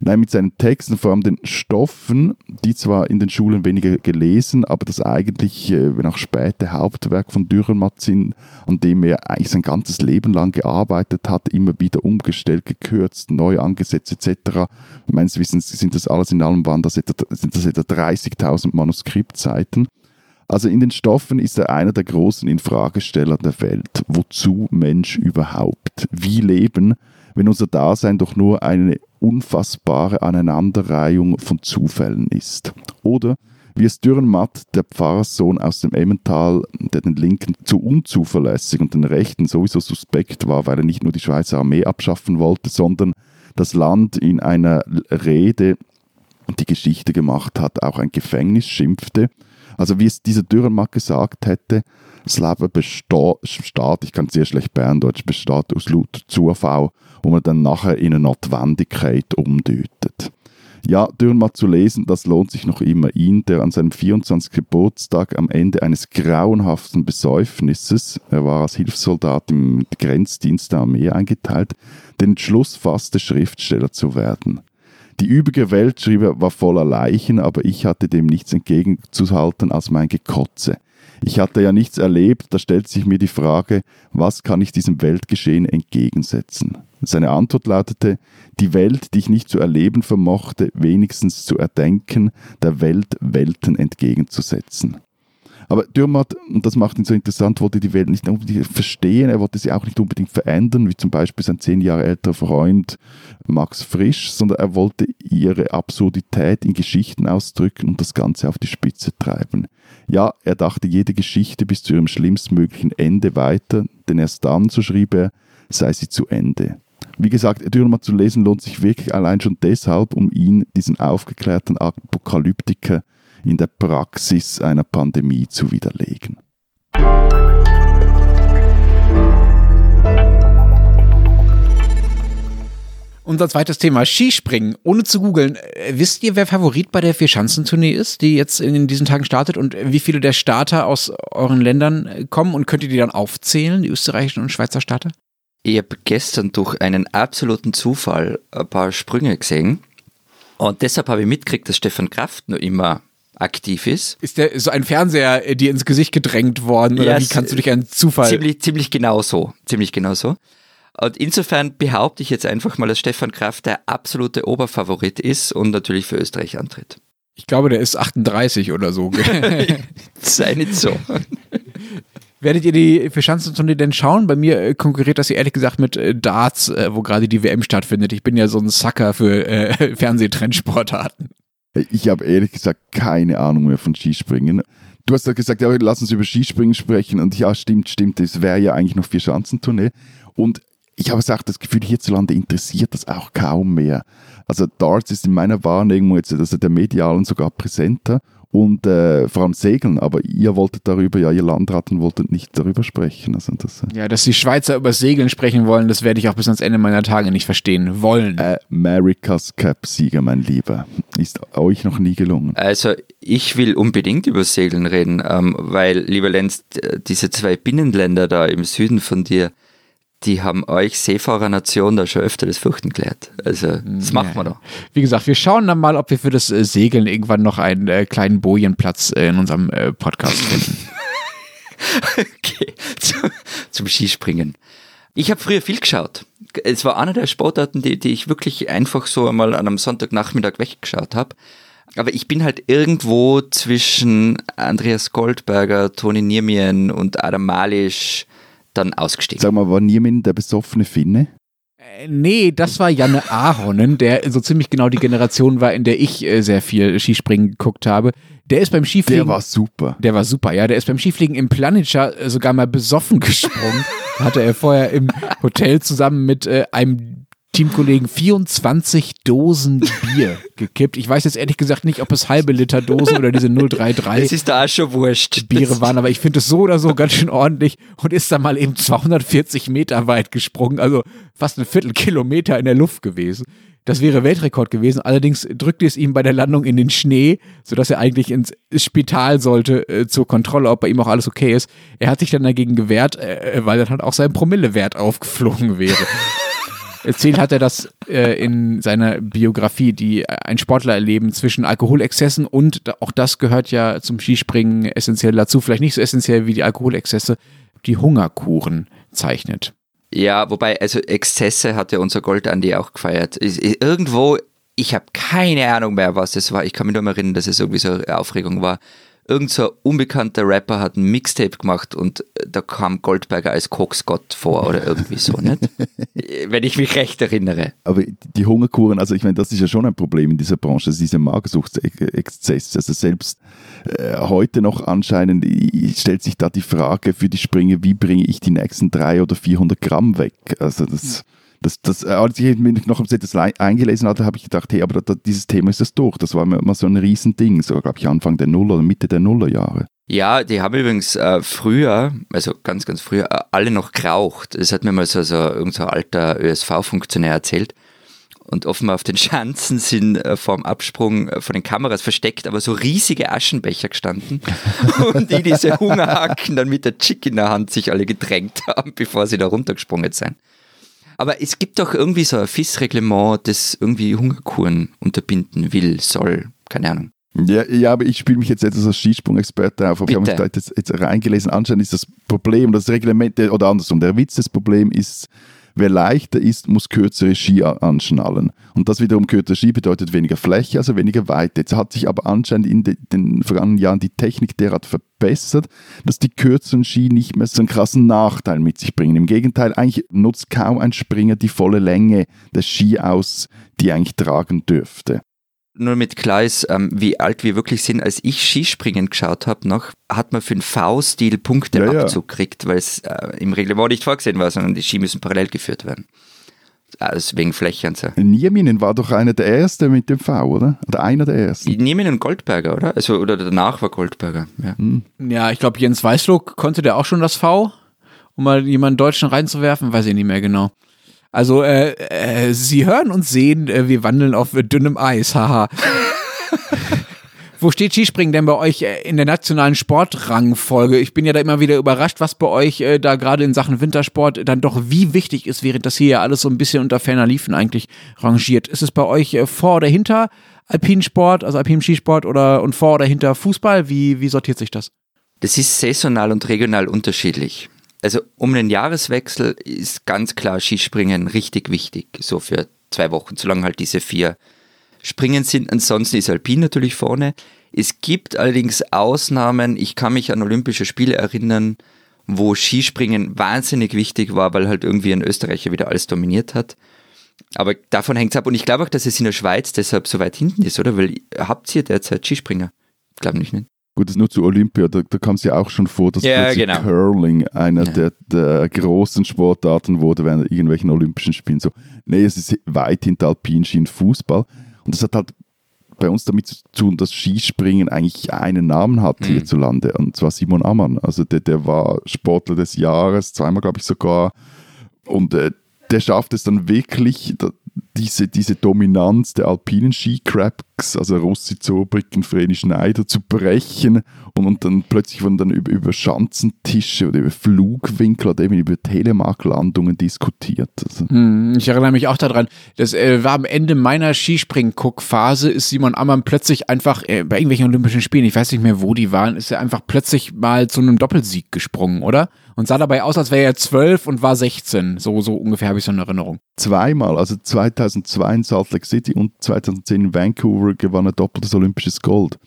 Nein, mit seinen Texten, vor allem den Stoffen, die zwar in den Schulen weniger gelesen, aber das eigentlich, äh, wenn auch späte Hauptwerk von Dürrenmatt sind, an dem er eigentlich sein ganzes Leben lang gearbeitet hat, immer wieder umgestellt, gekürzt, neu angesetzt etc. Meines Wissens sind das alles in allem waren das etwa, sind das etwa 30.000 Manuskriptseiten. Also in den Stoffen ist er einer der großen Infragesteller der Welt. Wozu Mensch überhaupt? Wie leben, wenn unser Dasein doch nur eine unfassbare Aneinanderreihung von Zufällen ist. Oder wie es Dürrenmatt, der Pfarrerssohn aus dem Emmental, der den Linken zu unzuverlässig und den Rechten sowieso suspekt war, weil er nicht nur die Schweizer Armee abschaffen wollte, sondern das Land in einer Rede die Geschichte gemacht hat, auch ein Gefängnis schimpfte. Also wie es dieser Dürrenmatt gesagt hätte, das Leben besteht, ich kann sehr schlecht Berndeutsch, besteht aus lauter Zufall wo man dann nachher in eine Notwendigkeit umdeutet. Ja, Dürrenmatt zu lesen, das lohnt sich noch immer. Ihn, der an seinem 24. Geburtstag am Ende eines grauenhaften Besäufnisses, er war als Hilfssoldat im Grenzdienst der Armee eingeteilt, den Entschluss fasste, Schriftsteller zu werden. Die übrige Welt, schrieb er, war voller Leichen, aber ich hatte dem nichts entgegenzuhalten als mein Gekotze. Ich hatte ja nichts erlebt, da stellt sich mir die Frage, was kann ich diesem Weltgeschehen entgegensetzen? Seine Antwort lautete, die Welt, die ich nicht zu erleben vermochte, wenigstens zu erdenken, der Welt Welten entgegenzusetzen. Aber Dürrmatt, und das macht ihn so interessant, wollte die Welt nicht unbedingt verstehen, er wollte sie auch nicht unbedingt verändern, wie zum Beispiel sein zehn Jahre älterer Freund Max Frisch, sondern er wollte ihre Absurdität in Geschichten ausdrücken und das Ganze auf die Spitze treiben. Ja, er dachte jede Geschichte bis zu ihrem schlimmstmöglichen Ende weiter, denn erst dann, so schrieb er, sei sie zu Ende. Wie gesagt, Dürrenmatt zu lesen lohnt sich wirklich allein schon deshalb, um ihn, diesen aufgeklärten Apokalyptiker, in der Praxis einer Pandemie zu widerlegen. Unser zweites Thema, Skispringen. Ohne zu googeln, äh, wisst ihr, wer Favorit bei der Vierschanzentournee ist, die jetzt in diesen Tagen startet und wie viele der Starter aus euren Ländern äh, kommen und könnt ihr die dann aufzählen, die österreichischen und Schweizer Starter? Ich habe gestern durch einen absoluten Zufall ein paar Sprünge gesehen. Und deshalb habe ich mitgekriegt, dass Stefan Kraft noch immer aktiv ist. Ist der so ein Fernseher äh, dir ins Gesicht gedrängt worden oder ja, wie kannst du dich an Zufall? Ziemlich, ziemlich genau so. Ziemlich genau so. Und insofern behaupte ich jetzt einfach mal, dass Stefan Kraft der absolute Oberfavorit ist und natürlich für Österreich antritt. Ich glaube, der ist 38 oder so. *laughs* Sei nicht so. *laughs* Werdet ihr die Verschanzentournee denn schauen? Bei mir äh, konkurriert das ja ehrlich gesagt mit äh, Darts, wo gerade die WM stattfindet. Ich bin ja so ein Sucker für äh, *laughs* Fernsehtrendsportarten. Ich habe ehrlich gesagt keine Ahnung mehr von Skispringen. Du hast ja gesagt, ja, lass uns über Skispringen sprechen. Und ja, stimmt, stimmt, es wäre ja eigentlich noch vier Schanzentournee. Und ich habe auch das Gefühl, hierzulande interessiert das auch kaum mehr. Also Darts ist in meiner Wahrnehmung jetzt also der medialen sogar präsenter und äh, vor allem Segeln, aber ihr wolltet darüber, ja, ihr Landratten wolltet nicht darüber sprechen. Also das, äh ja, dass die Schweizer über Segeln sprechen wollen, das werde ich auch bis ans Ende meiner Tage nicht verstehen wollen. America's Cup-Sieger, mein Lieber. Ist euch noch nie gelungen. Also ich will unbedingt über Segeln reden, ähm, weil, lieber Lenz, diese zwei Binnenländer da im Süden von dir, die haben euch Seefahrernation da schon öfter das Fürchten gelehrt. Also, das machen ja. wir doch. Wie gesagt, wir schauen dann mal, ob wir für das äh, Segeln irgendwann noch einen äh, kleinen Bojenplatz äh, in unserem äh, Podcast finden. *laughs* okay, zum, zum Skispringen. Ich habe früher viel geschaut. Es war einer der Sportarten, die, die ich wirklich einfach so einmal an einem Sonntagnachmittag weggeschaut habe. Aber ich bin halt irgendwo zwischen Andreas Goldberger, Toni Niermien und Adam Malisch dann ausgestiegen. Sag mal, war Niemin der besoffene Finne? Äh, nee, das war Janne Ahonen, der so ziemlich genau die Generation war, in der ich äh, sehr viel Skispringen geguckt habe. Der ist beim Skifliegen. Der war super. Der war super, ja. Der ist beim Skifliegen im Planitscher äh, sogar mal besoffen *laughs* gesprungen. hatte er vorher im Hotel zusammen mit äh, einem Teamkollegen 24 Dosen Bier *laughs* gekippt. Ich weiß jetzt ehrlich gesagt nicht, ob es halbe Liter Dosen oder diese 033 Es ist da schon wurscht. Biere waren, aber ich finde es so oder so ganz schön ordentlich und ist dann mal eben 240 Meter weit gesprungen, also fast ein Viertelkilometer in der Luft gewesen. Das wäre Weltrekord gewesen. Allerdings drückte es ihm bei der Landung in den Schnee, sodass er eigentlich ins Spital sollte äh, zur Kontrolle, ob bei ihm auch alles okay ist. Er hat sich dann dagegen gewehrt, äh, weil dann halt auch sein Promillewert aufgeflogen wäre. *laughs* Erzählt hat er das äh, in seiner Biografie, die ein Sportler erleben zwischen Alkoholexzessen und auch das gehört ja zum Skispringen essentiell dazu, vielleicht nicht so essentiell wie die Alkoholexzesse, die Hungerkuren zeichnet. Ja, wobei, also Exzesse hat ja unser Goldandi auch gefeiert. Irgendwo, ich habe keine Ahnung mehr, was das war. Ich kann mich nur erinnern, dass es irgendwie so Aufregung war. Irgend so ein unbekannter Rapper hat ein Mixtape gemacht und äh, da kam Goldberger als Koksgott vor oder irgendwie so, nicht? *laughs* Wenn ich mich recht erinnere. Aber die Hungerkuren, also ich meine, das ist ja schon ein Problem in dieser Branche, also diese Magersuchtsexzess. Also selbst äh, heute noch anscheinend i- stellt sich da die Frage für die Springer, wie bringe ich die nächsten 300 oder 400 Gramm weg? Also das, das, das, äh, als ich mich noch das eingelesen hatte, habe ich gedacht, hey, aber da, dieses Thema ist das durch. Das war mal mal so ein Riesending, so glaube ich Anfang der Nuller oder Mitte der Nullerjahre. Ja, die haben übrigens äh, früher, also ganz, ganz früher, äh, alle noch geraucht. Das hat mir mal so, so irgend so ein alter ÖSV-Funktionär erzählt. Und offenbar auf den Schanzen sind äh, vorm Absprung äh, von den Kameras versteckt, aber so riesige Aschenbecher gestanden. *laughs* und die diese Hungerhaken dann mit der Chick in der Hand sich alle gedrängt haben, bevor sie da runtergesprungen sind. Aber es gibt doch irgendwie so ein FIS-Reglement, das irgendwie Hungerkuren unterbinden will, soll, keine Ahnung. Ja, ja, aber ich spiele mich jetzt etwas als Skisprung-Experte auf, aber ich habe mich da jetzt, jetzt reingelesen. Anscheinend ist das Problem, das Reglement, der- oder andersrum, der Witz des Problems ist, wer leichter ist, muss kürzere Ski anschnallen. Und das wiederum kürzere Ski bedeutet weniger Fläche, also weniger Weite. Jetzt hat sich aber anscheinend in de, den vergangenen Jahren die Technik derart verbessert, dass die kürzeren Ski nicht mehr so einen krassen Nachteil mit sich bringen. Im Gegenteil, eigentlich nutzt kaum ein Springer die volle Länge des Ski aus, die eigentlich tragen dürfte. Nur mit klar ist, ähm, wie alt wir wirklich sind, als ich Skispringen geschaut habe noch, hat man für den V-Stil Punkte Ja, ja. Abzug gekriegt, weil es äh, im Reglement nicht vorgesehen war, sondern die Ski müssen parallel geführt werden. Also wegen Fläche und so. Nieminen war doch einer der Ersten mit dem V, oder? Oder einer der Ersten. Ich nehme einen Goldberger, oder? Also, oder danach war Goldberger, ja. Ja, ich glaube, Jens Weißlock konnte der auch schon das V, um mal jemanden Deutschen reinzuwerfen, weiß ich nicht mehr genau. Also, äh, äh, Sie hören und sehen, äh, wir wandeln auf dünnem Eis, haha. *laughs* Wo steht Skispringen denn bei euch äh, in der nationalen Sportrangfolge? Ich bin ja da immer wieder überrascht, was bei euch äh, da gerade in Sachen Wintersport dann doch wie wichtig ist, während das hier ja alles so ein bisschen unter ferner Liefen eigentlich rangiert. Ist es bei euch äh, vor oder hinter Alpinsport, also Alpin-Skisport oder und vor oder hinter Fußball? Wie, wie sortiert sich das? Das ist saisonal und regional unterschiedlich. Also um den Jahreswechsel ist ganz klar Skispringen richtig wichtig, so für zwei Wochen, solange halt diese vier Springen sind. Ansonsten ist Alpin natürlich vorne. Es gibt allerdings Ausnahmen. Ich kann mich an Olympische Spiele erinnern, wo Skispringen wahnsinnig wichtig war, weil halt irgendwie ein Österreicher wieder alles dominiert hat. Aber davon hängt es ab. Und ich glaube auch, dass es in der Schweiz deshalb so weit hinten ist, oder? Weil habt ihr derzeit Skispringer? Glaube ich nicht. Gut, das nur zu Olympia, da, da kam es ja auch schon vor, dass Ja, genau. Curling einer Ja. der, der großen Sportarten wurde während irgendwelchen Olympischen Spielen. So, nee, es ist weit hinter Alpinski und Fußball. Und das hat halt bei uns damit zu tun, dass Skispringen eigentlich einen Namen hat Mhm. hierzulande, und zwar Simon Ammann. Also der, der war Sportler des Jahres, zweimal glaube ich sogar. Und äh, der schafft es dann wirklich, diese, diese Dominanz der alpinen Skicracks, also Rossi Zobricken, Vreni Schneider, zu brechen und, und dann plötzlich wurden dann über, über Schanzentische oder über Flugwinkel oder eben über Telemark-Landungen diskutiert. Also, Hm, Ich erinnere mich auch daran, das äh, war am Ende meiner Skispring-Guck-Phase, ist Simon Ammann plötzlich einfach äh, bei irgendwelchen Olympischen Spielen, ich weiß nicht mehr, wo die waren, ist er einfach plötzlich mal zu einem Doppelsieg gesprungen, oder? Und sah dabei aus, als wäre er zwölf und war 16. So, so ungefähr habe ich so eine Erinnerung. zweimal, also 2002 in Salt Lake City und 2010 in Vancouver gewann er doppeltes olympisches Gold.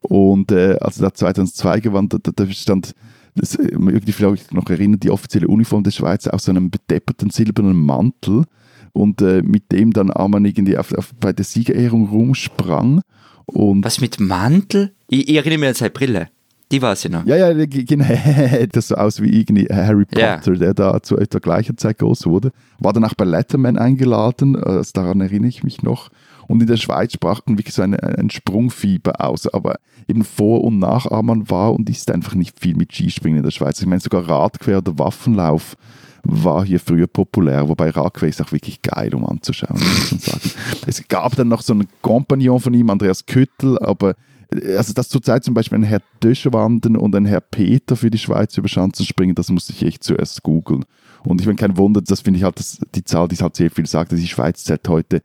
Und äh, als er da 2002 gewann, da, da, stand, das, äh, irgendwie vielleicht noch erinnern, die offizielle Uniform der Schweiz aus so einem bedepperten silbernen Mantel und äh, mit dem dann Arman irgendwie auf, auf, bei der Siegerehrung rumsprang. Und Was mit Mantel? Ich, ich erinnere mich an seine Brille. Die war sie noch. ja, ja, genau. *laughs* Das sah aus wie irgendwie Harry. Potter, der da zu etwa gleicher Zeit groß wurde. War dann auch bei Letterman eingeladen, äh, daran erinnere ich mich noch. Und in der Schweiz sprachen wirklich so ein, ein Sprungfieber aus. Aber eben vor und nach Arman war und ist einfach nicht viel mit Skispringen in der Schweiz. Ich meine, sogar Radquer oder Waffenlauf war hier früher populär, wobei Radquer ist auch wirklich geil, um anzuschauen, muss man sagen. *laughs* Es gab dann noch so einen Kompagnon von ihm, Andreas Küttel, aber also dass zurzeit zum Beispiel ein Herr Döschwanden und ein Herr Peter für die Schweiz über Schanzen springen, das musste ich echt zuerst googeln. Und ich meine, kein Wunder, das finde ich halt das, die Zahl, die halt sehr viel sagt, dass die Schweiz zählt heute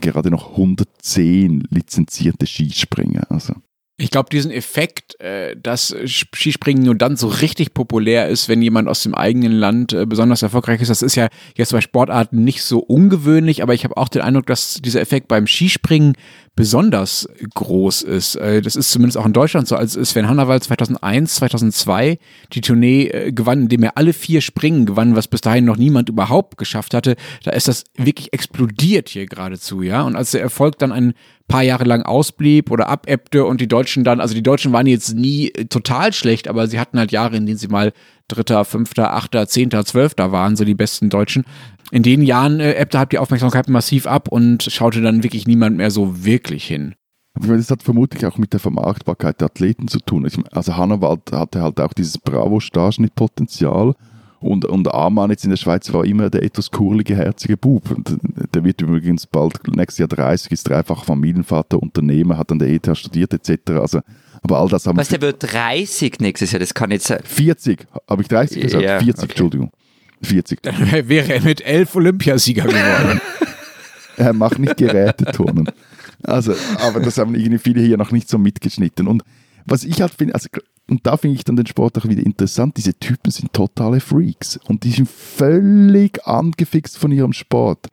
gerade noch 110 lizenzierte Skispringer. Also. Ich glaube, diesen Effekt, äh, dass Skispringen nur dann so richtig populär ist, wenn jemand aus dem eigenen Land äh, besonders erfolgreich ist, das ist ja jetzt bei Sportarten nicht so ungewöhnlich, aber ich habe auch den Eindruck, dass dieser Effekt beim Skispringen besonders groß ist. Äh, das ist zumindest auch in Deutschland so, als Sven Hannawald 2001, 2002 die Tournee äh, gewann, indem er alle vier Springen gewann, was bis dahin noch niemand überhaupt geschafft hatte. Da ist das wirklich explodiert hier geradezu, ja. Und als der Erfolg dann ein paar Jahre lang ausblieb oder abebbte und die Deutschen dann, also die Deutschen waren jetzt nie äh, total schlecht, aber sie hatten halt Jahre, in denen sie mal Dritter, Fünfter, Achter, Zehnter, Zwölfter waren, so die besten Deutschen. In den Jahren äh, ebbte halt die Aufmerksamkeit massiv ab und schaute dann wirklich niemand mehr so wirklich hin. Ich meine, das hat vermutlich auch mit der Vermarktbarkeit der Athleten zu tun. Meine, also Hannawald hatte halt auch dieses Bravo-Starschnitt-Potenzial und, und Amann jetzt in der Schweiz war immer der etwas kurlige, herzige Bub. Und der wird übrigens bald nächstes Jahr 30, ist dreifach Familienvater, Unternehmer, hat an der ETH studiert etc. Also, aber all das haben Was, der wird 30 nächstes Jahr, das kann nicht sein. 40, habe ich 30 gesagt? Ja, 40, okay. Entschuldigung. 40. Dann wäre er mit elf Olympiasieger geworden. *laughs* Er macht nicht Geräteturnen. Also, aber das haben irgendwie viele hier noch nicht so mitgeschnitten. Und was ich halt finde, also, und da finde ich dann den Sport auch wieder interessant, diese Typen sind totale Freaks und die sind völlig angefixt von ihrem Sport.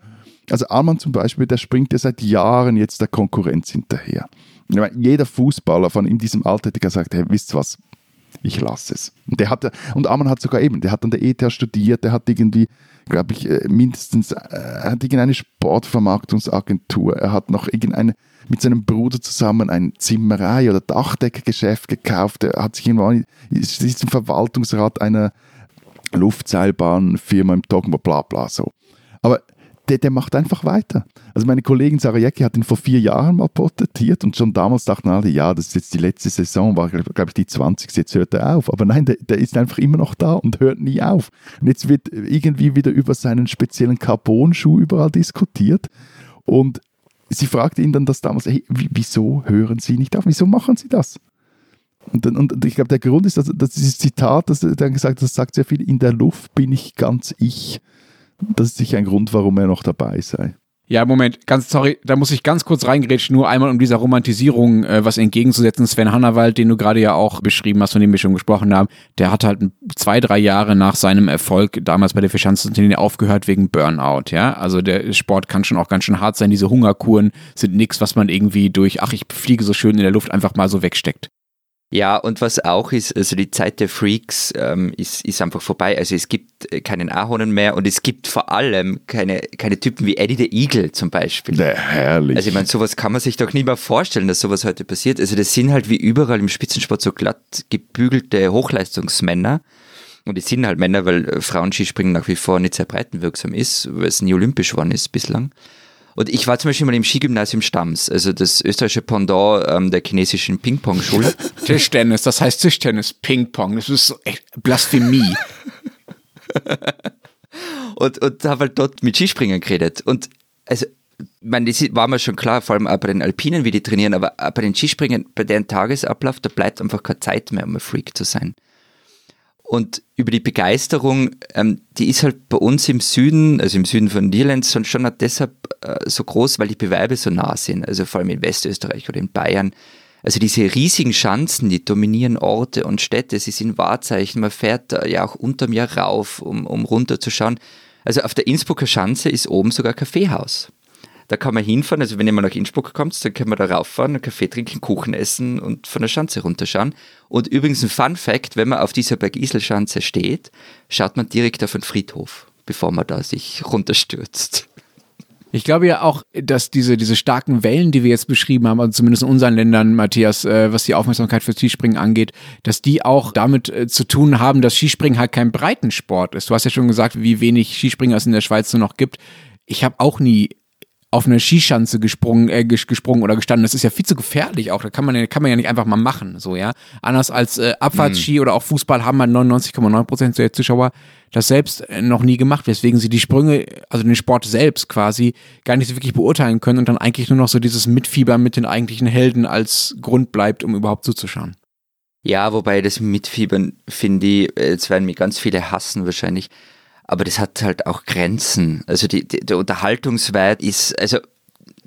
Also Arman zum Beispiel, der springt ja seit Jahren jetzt der Konkurrenz hinterher. Meine, jeder Fußballer von in diesem Alter hätte gesagt, hey, wisst ihr was, ich lasse es. Und der hatte, und Arman hat sogar eben, der hat an der ETH studiert, der hat irgendwie, glaube ich, äh, mindestens, äh, hat irgendeine Sportvermarktungsagentur, er hat noch irgendeine, mit seinem Bruder zusammen ein Zimmerei- oder Dachdeckergeschäft gekauft, er hat sich irgendwann, ist im Verwaltungsrat einer Luftseilbahnfirma im Dogma, bla bla so. Aber der, der macht einfach weiter. Also meine Kollegin Sarah Jecki hat ihn vor vier Jahren mal porträtiert und schon damals dachten alle, ja, das ist jetzt die letzte Saison, war glaube ich die 20. Jetzt hört er auf. Aber nein, der, der ist einfach immer noch da und hört nie auf. Und jetzt wird irgendwie wieder über seinen speziellen Carbon-Schuh überall diskutiert und sie fragte ihn dann das damals, hey, wie- wieso hören Sie nicht auf? Wieso machen Sie das? Und, und ich glaube, der Grund ist, dass, dass dieses Zitat, das er dann gesagt hat, das sagt sehr viel, in der Luft bin ich ganz ich. Das ist sicher ein Grund, warum er noch dabei sei. Ja, Moment, ganz sorry, da muss ich ganz kurz reingrätschen, nur einmal um dieser Romantisierung äh, was entgegenzusetzen. Sven Hannawald, den du gerade ja auch beschrieben hast, von dem wir schon gesprochen haben, der hat halt zwei, drei Jahre nach seinem Erfolg damals bei der Vierschanzenturnier aufgehört wegen Burnout, ja. Also der Sport kann schon auch ganz schön hart sein. Diese Hungerkuren sind nichts, was man irgendwie durch, ach, ich fliege so schön in der Luft einfach mal so wegsteckt. Ja, und was auch ist, also die Zeit der Freaks ähm, ist, ist einfach vorbei. Also es gibt äh, keinen Ahornen mehr und es gibt vor allem keine, keine Typen wie Eddie the Eagle zum Beispiel. Der herrlich. Also ich meine, sowas kann man sich doch nie mehr vorstellen, dass sowas heute passiert. Also das sind halt wie überall im Spitzensport so glatt gebügelte Hochleistungsmänner. Und die sind halt Männer, weil äh, Frauenskispringen nach wie vor nicht sehr breitenwirksam ist, weil es nie olympisch geworden ist bislang. Und ich war zum Beispiel mal im Skigymnasium Stams, also das österreichische Pendant ähm, der chinesischen Ping-Pong-Schule. *laughs* Tischtennis, das heißt Tischtennis, Ping-Pong, das ist echt Blasphemie. *laughs* und, und habe halt dort mit Skispringen geredet. Und also, ich meine, das war mir schon klar, vor allem auch bei den Alpinen, wie die trainieren, aber bei den Skispringen, bei deren Tagesablauf, da bleibt einfach keine Zeit mehr, um ein Freak zu sein. Und über die Begeisterung, ähm, die ist halt bei uns im Süden, also im Süden von Irland, schon, auch deshalb äh, so groß, weil die Bewerbe so nah sind. Also vor allem in Westösterreich oder in Bayern. Also diese riesigen Schanzen, die dominieren Orte und Städte, sie sind Wahrzeichen. Man fährt da ja auch unterm Jahr rauf, um, um runterzuschauen. Also auf der Innsbrucker Schanze ist oben sogar Kaffeehaus. Da kann man hinfahren, also wenn ihr mal nach Innsbruck kommt, dann können wir da rauffahren, einen Kaffee trinken, Kuchen essen und von der Schanze runterschauen. Und übrigens ein Fun Fact, wenn man auf dieser Bergisel-Schanze steht, schaut man direkt auf den Friedhof, bevor man da sich runterstürzt. Ich glaube ja auch, dass diese, diese starken Wellen, die wir jetzt beschrieben haben, also zumindest in unseren Ländern, Matthias, äh, was die Aufmerksamkeit für Skispringen angeht, dass die auch damit äh, zu tun haben, dass Skispringen halt kein Breitensport ist. Du hast ja schon gesagt, wie wenig Skispringer es in der Schweiz nur noch gibt. Ich habe auch nie auf eine Skischanze gesprungen, äh, gesprungen oder gestanden. Das ist ja viel zu gefährlich auch. Da kann man, ja, kann man ja nicht einfach mal machen, so, ja. Anders als äh, Abfahrtski mhm. oder auch Fußball haben halt 99,9 Prozent der Zuschauer das selbst äh, noch nie gemacht, weswegen sie die Sprünge, also den Sport selbst quasi, gar nicht so wirklich beurteilen können und dann eigentlich nur noch so dieses Mitfiebern mit den eigentlichen Helden als Grund bleibt, um überhaupt zuzuschauen. Ja, wobei das Mitfiebern, finde ich, jetzt werden mich ganz viele hassen wahrscheinlich, aber das hat halt auch Grenzen. Also die, die, der Unterhaltungswert ist, also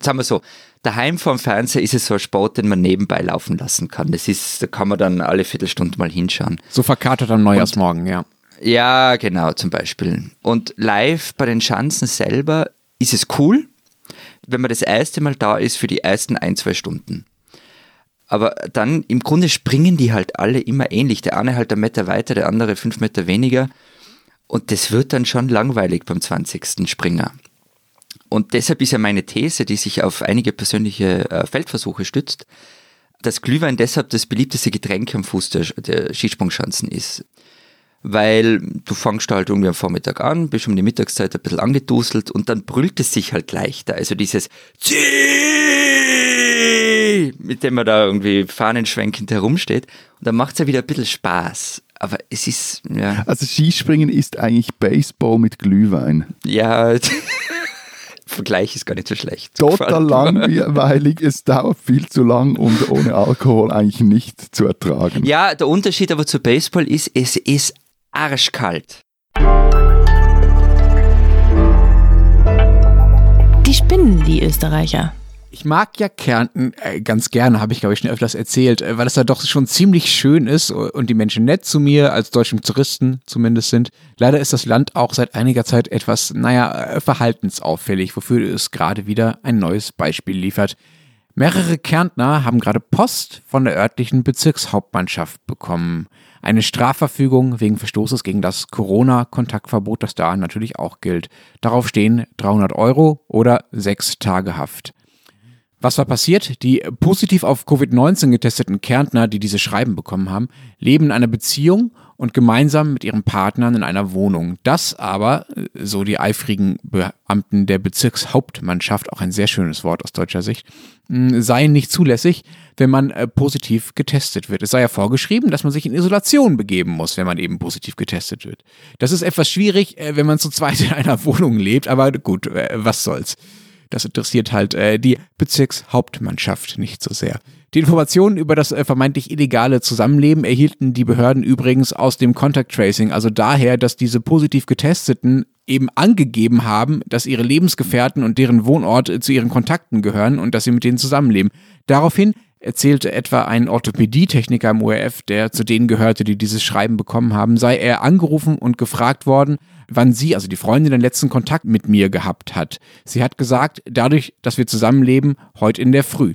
sagen wir so, daheim vorm Fernseher ist es so ein Sport, den man nebenbei laufen lassen kann. Das ist, da kann man dann alle Viertelstunde mal hinschauen. So verkatert am Neujahrsmorgen, ja. Ja, genau, zum Beispiel. Und live bei den Schanzen selber ist es cool, wenn man das erste Mal da ist für die ersten ein, zwei Stunden. Aber dann im Grunde springen die halt alle immer ähnlich. Der eine halt einen Meter weiter, der andere fünf Meter weniger. Und das wird dann schon langweilig beim 20. Springer. Und deshalb ist ja meine These, die sich auf einige persönliche äh, Feldversuche stützt, dass Glühwein deshalb das beliebteste Getränk am Fuß der, der Skisprungschanzen ist. Weil du fangst halt irgendwie am Vormittag an, bist um die Mittagszeit ein bisschen angeduselt und dann brüllt es sich halt leichter. Also dieses Zieh, mit dem man da irgendwie fahnenschwenkend herumsteht. Und dann macht es ja wieder ein bisschen Spaß aber es ist, ja. Also Skispringen ist eigentlich Baseball mit Glühwein. Ja, *laughs* Vergleich ist gar nicht so schlecht. *laughs* Total langweilig, es dauert viel zu lang und ohne Alkohol eigentlich nicht zu ertragen. Ja, der Unterschied aber zu Baseball ist, es ist arschkalt. Die spinnen, die Österreicher. Ich mag ja Kärnten äh, ganz gerne, habe ich glaube ich schon öfters erzählt, äh, weil es da doch schon ziemlich schön ist und die Menschen nett zu mir, als deutschen Touristen zumindest sind. Leider ist das Land auch seit einiger Zeit etwas, naja, äh, verhaltensauffällig, wofür es gerade wieder ein neues Beispiel liefert. Mehrere Kärntner haben gerade Post von der örtlichen Bezirkshauptmannschaft bekommen. Eine Strafverfügung wegen Verstoßes gegen das Corona-Kontaktverbot, das da natürlich auch gilt. Darauf stehen 300 Euro oder sechs Tage Haft. Was war passiert? Die positiv auf Covid-19 getesteten Kärntner, die diese Schreiben bekommen haben, leben in einer Beziehung und gemeinsam mit ihren Partnern in einer Wohnung. Das aber, so die eifrigen Beamten der Bezirkshauptmannschaft, auch ein sehr schönes Wort aus deutscher Sicht, sei nicht zulässig, wenn man äh, positiv getestet wird. Es sei ja vorgeschrieben, dass man sich in Isolation begeben muss, wenn man eben positiv getestet wird. Das ist etwas schwierig, äh, wenn man zu zweit in einer *laughs* Wohnung lebt, aber gut, äh, was soll's. Das interessiert halt äh, die Bezirkshauptmannschaft nicht so sehr. Die Informationen über das äh, vermeintlich illegale Zusammenleben erhielten die Behörden übrigens aus dem Contact Tracing, also daher, dass diese positiv Getesteten eben angegeben haben, dass ihre Lebensgefährten und deren Wohnort äh, zu ihren Kontakten gehören und dass sie mit denen zusammenleben. Daraufhin erzählte etwa ein Orthopädietechniker im ORF, der zu denen gehörte, die dieses Schreiben bekommen haben, sei er angerufen und gefragt worden, wann sie, also die Freundin, den letzten Kontakt mit mir gehabt hat. Sie hat gesagt, dadurch, dass wir zusammenleben, heute in der Früh.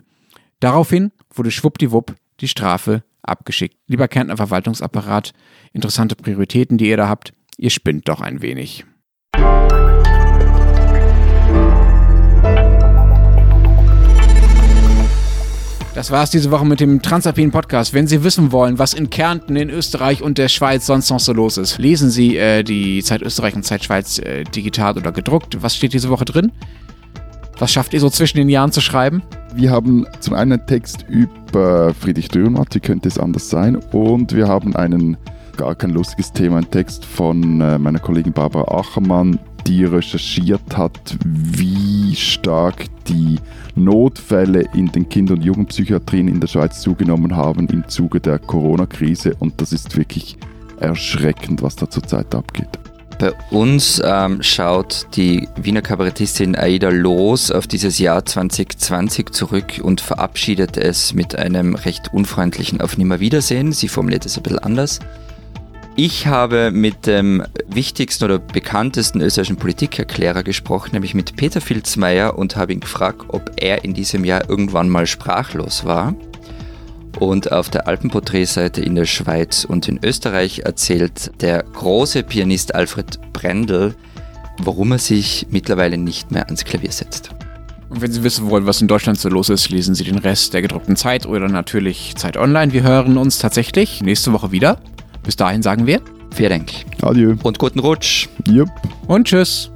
Daraufhin wurde schwuppdiwupp die Strafe abgeschickt. Lieber Kärntner Verwaltungsapparat, interessante Prioritäten, die ihr da habt, ihr spinnt doch ein wenig. Das war es diese Woche mit dem Transalpinen Podcast. Wenn Sie wissen wollen, was in Kärnten, in Österreich und der Schweiz sonst noch so los ist, lesen Sie äh, die Zeit Österreich und Zeit Schweiz äh, digital oder gedruckt. Was steht diese Woche drin? Was schafft ihr so zwischen den Jahren zu schreiben? Wir haben zum einen einen Text über Friedrich Dürrenmatt, wie könnte es anders sein? Und wir haben einen gar kein lustiges Thema, einen Text von äh, meiner Kollegin Barbara Achermann, die recherchiert hat, wie stark die Notfälle in den Kinder- und Jugendpsychiatrien in der Schweiz zugenommen haben im Zuge der Corona-Krise. Und das ist wirklich erschreckend, was da zurzeit abgeht. Bei uns ähm, schaut die Wiener Kabarettistin Aida Loos auf dieses Jahr 2020 zurück und verabschiedet es mit einem recht unfreundlichen Auf Nimmerwiedersehen. Sie formuliert es ein bisschen anders. Ich habe mit dem wichtigsten oder bekanntesten österreichischen Politikerklärer gesprochen, nämlich mit Peter Filzmeier, und habe ihn gefragt, ob er in diesem Jahr irgendwann mal sprachlos war. Und auf der Alpenporträtseite in der Schweiz und in Österreich erzählt der große Pianist Alfred Brendel, warum er sich mittlerweile nicht mehr ans Klavier setzt. Und wenn Sie wissen wollen, was in Deutschland so los ist, lesen Sie den Rest der gedruckten Zeit oder natürlich Zeit Online. Wir hören uns tatsächlich nächste Woche wieder. Bis dahin sagen wir, vielen Dank. Adieu. Und guten Rutsch. Jupp. Und tschüss.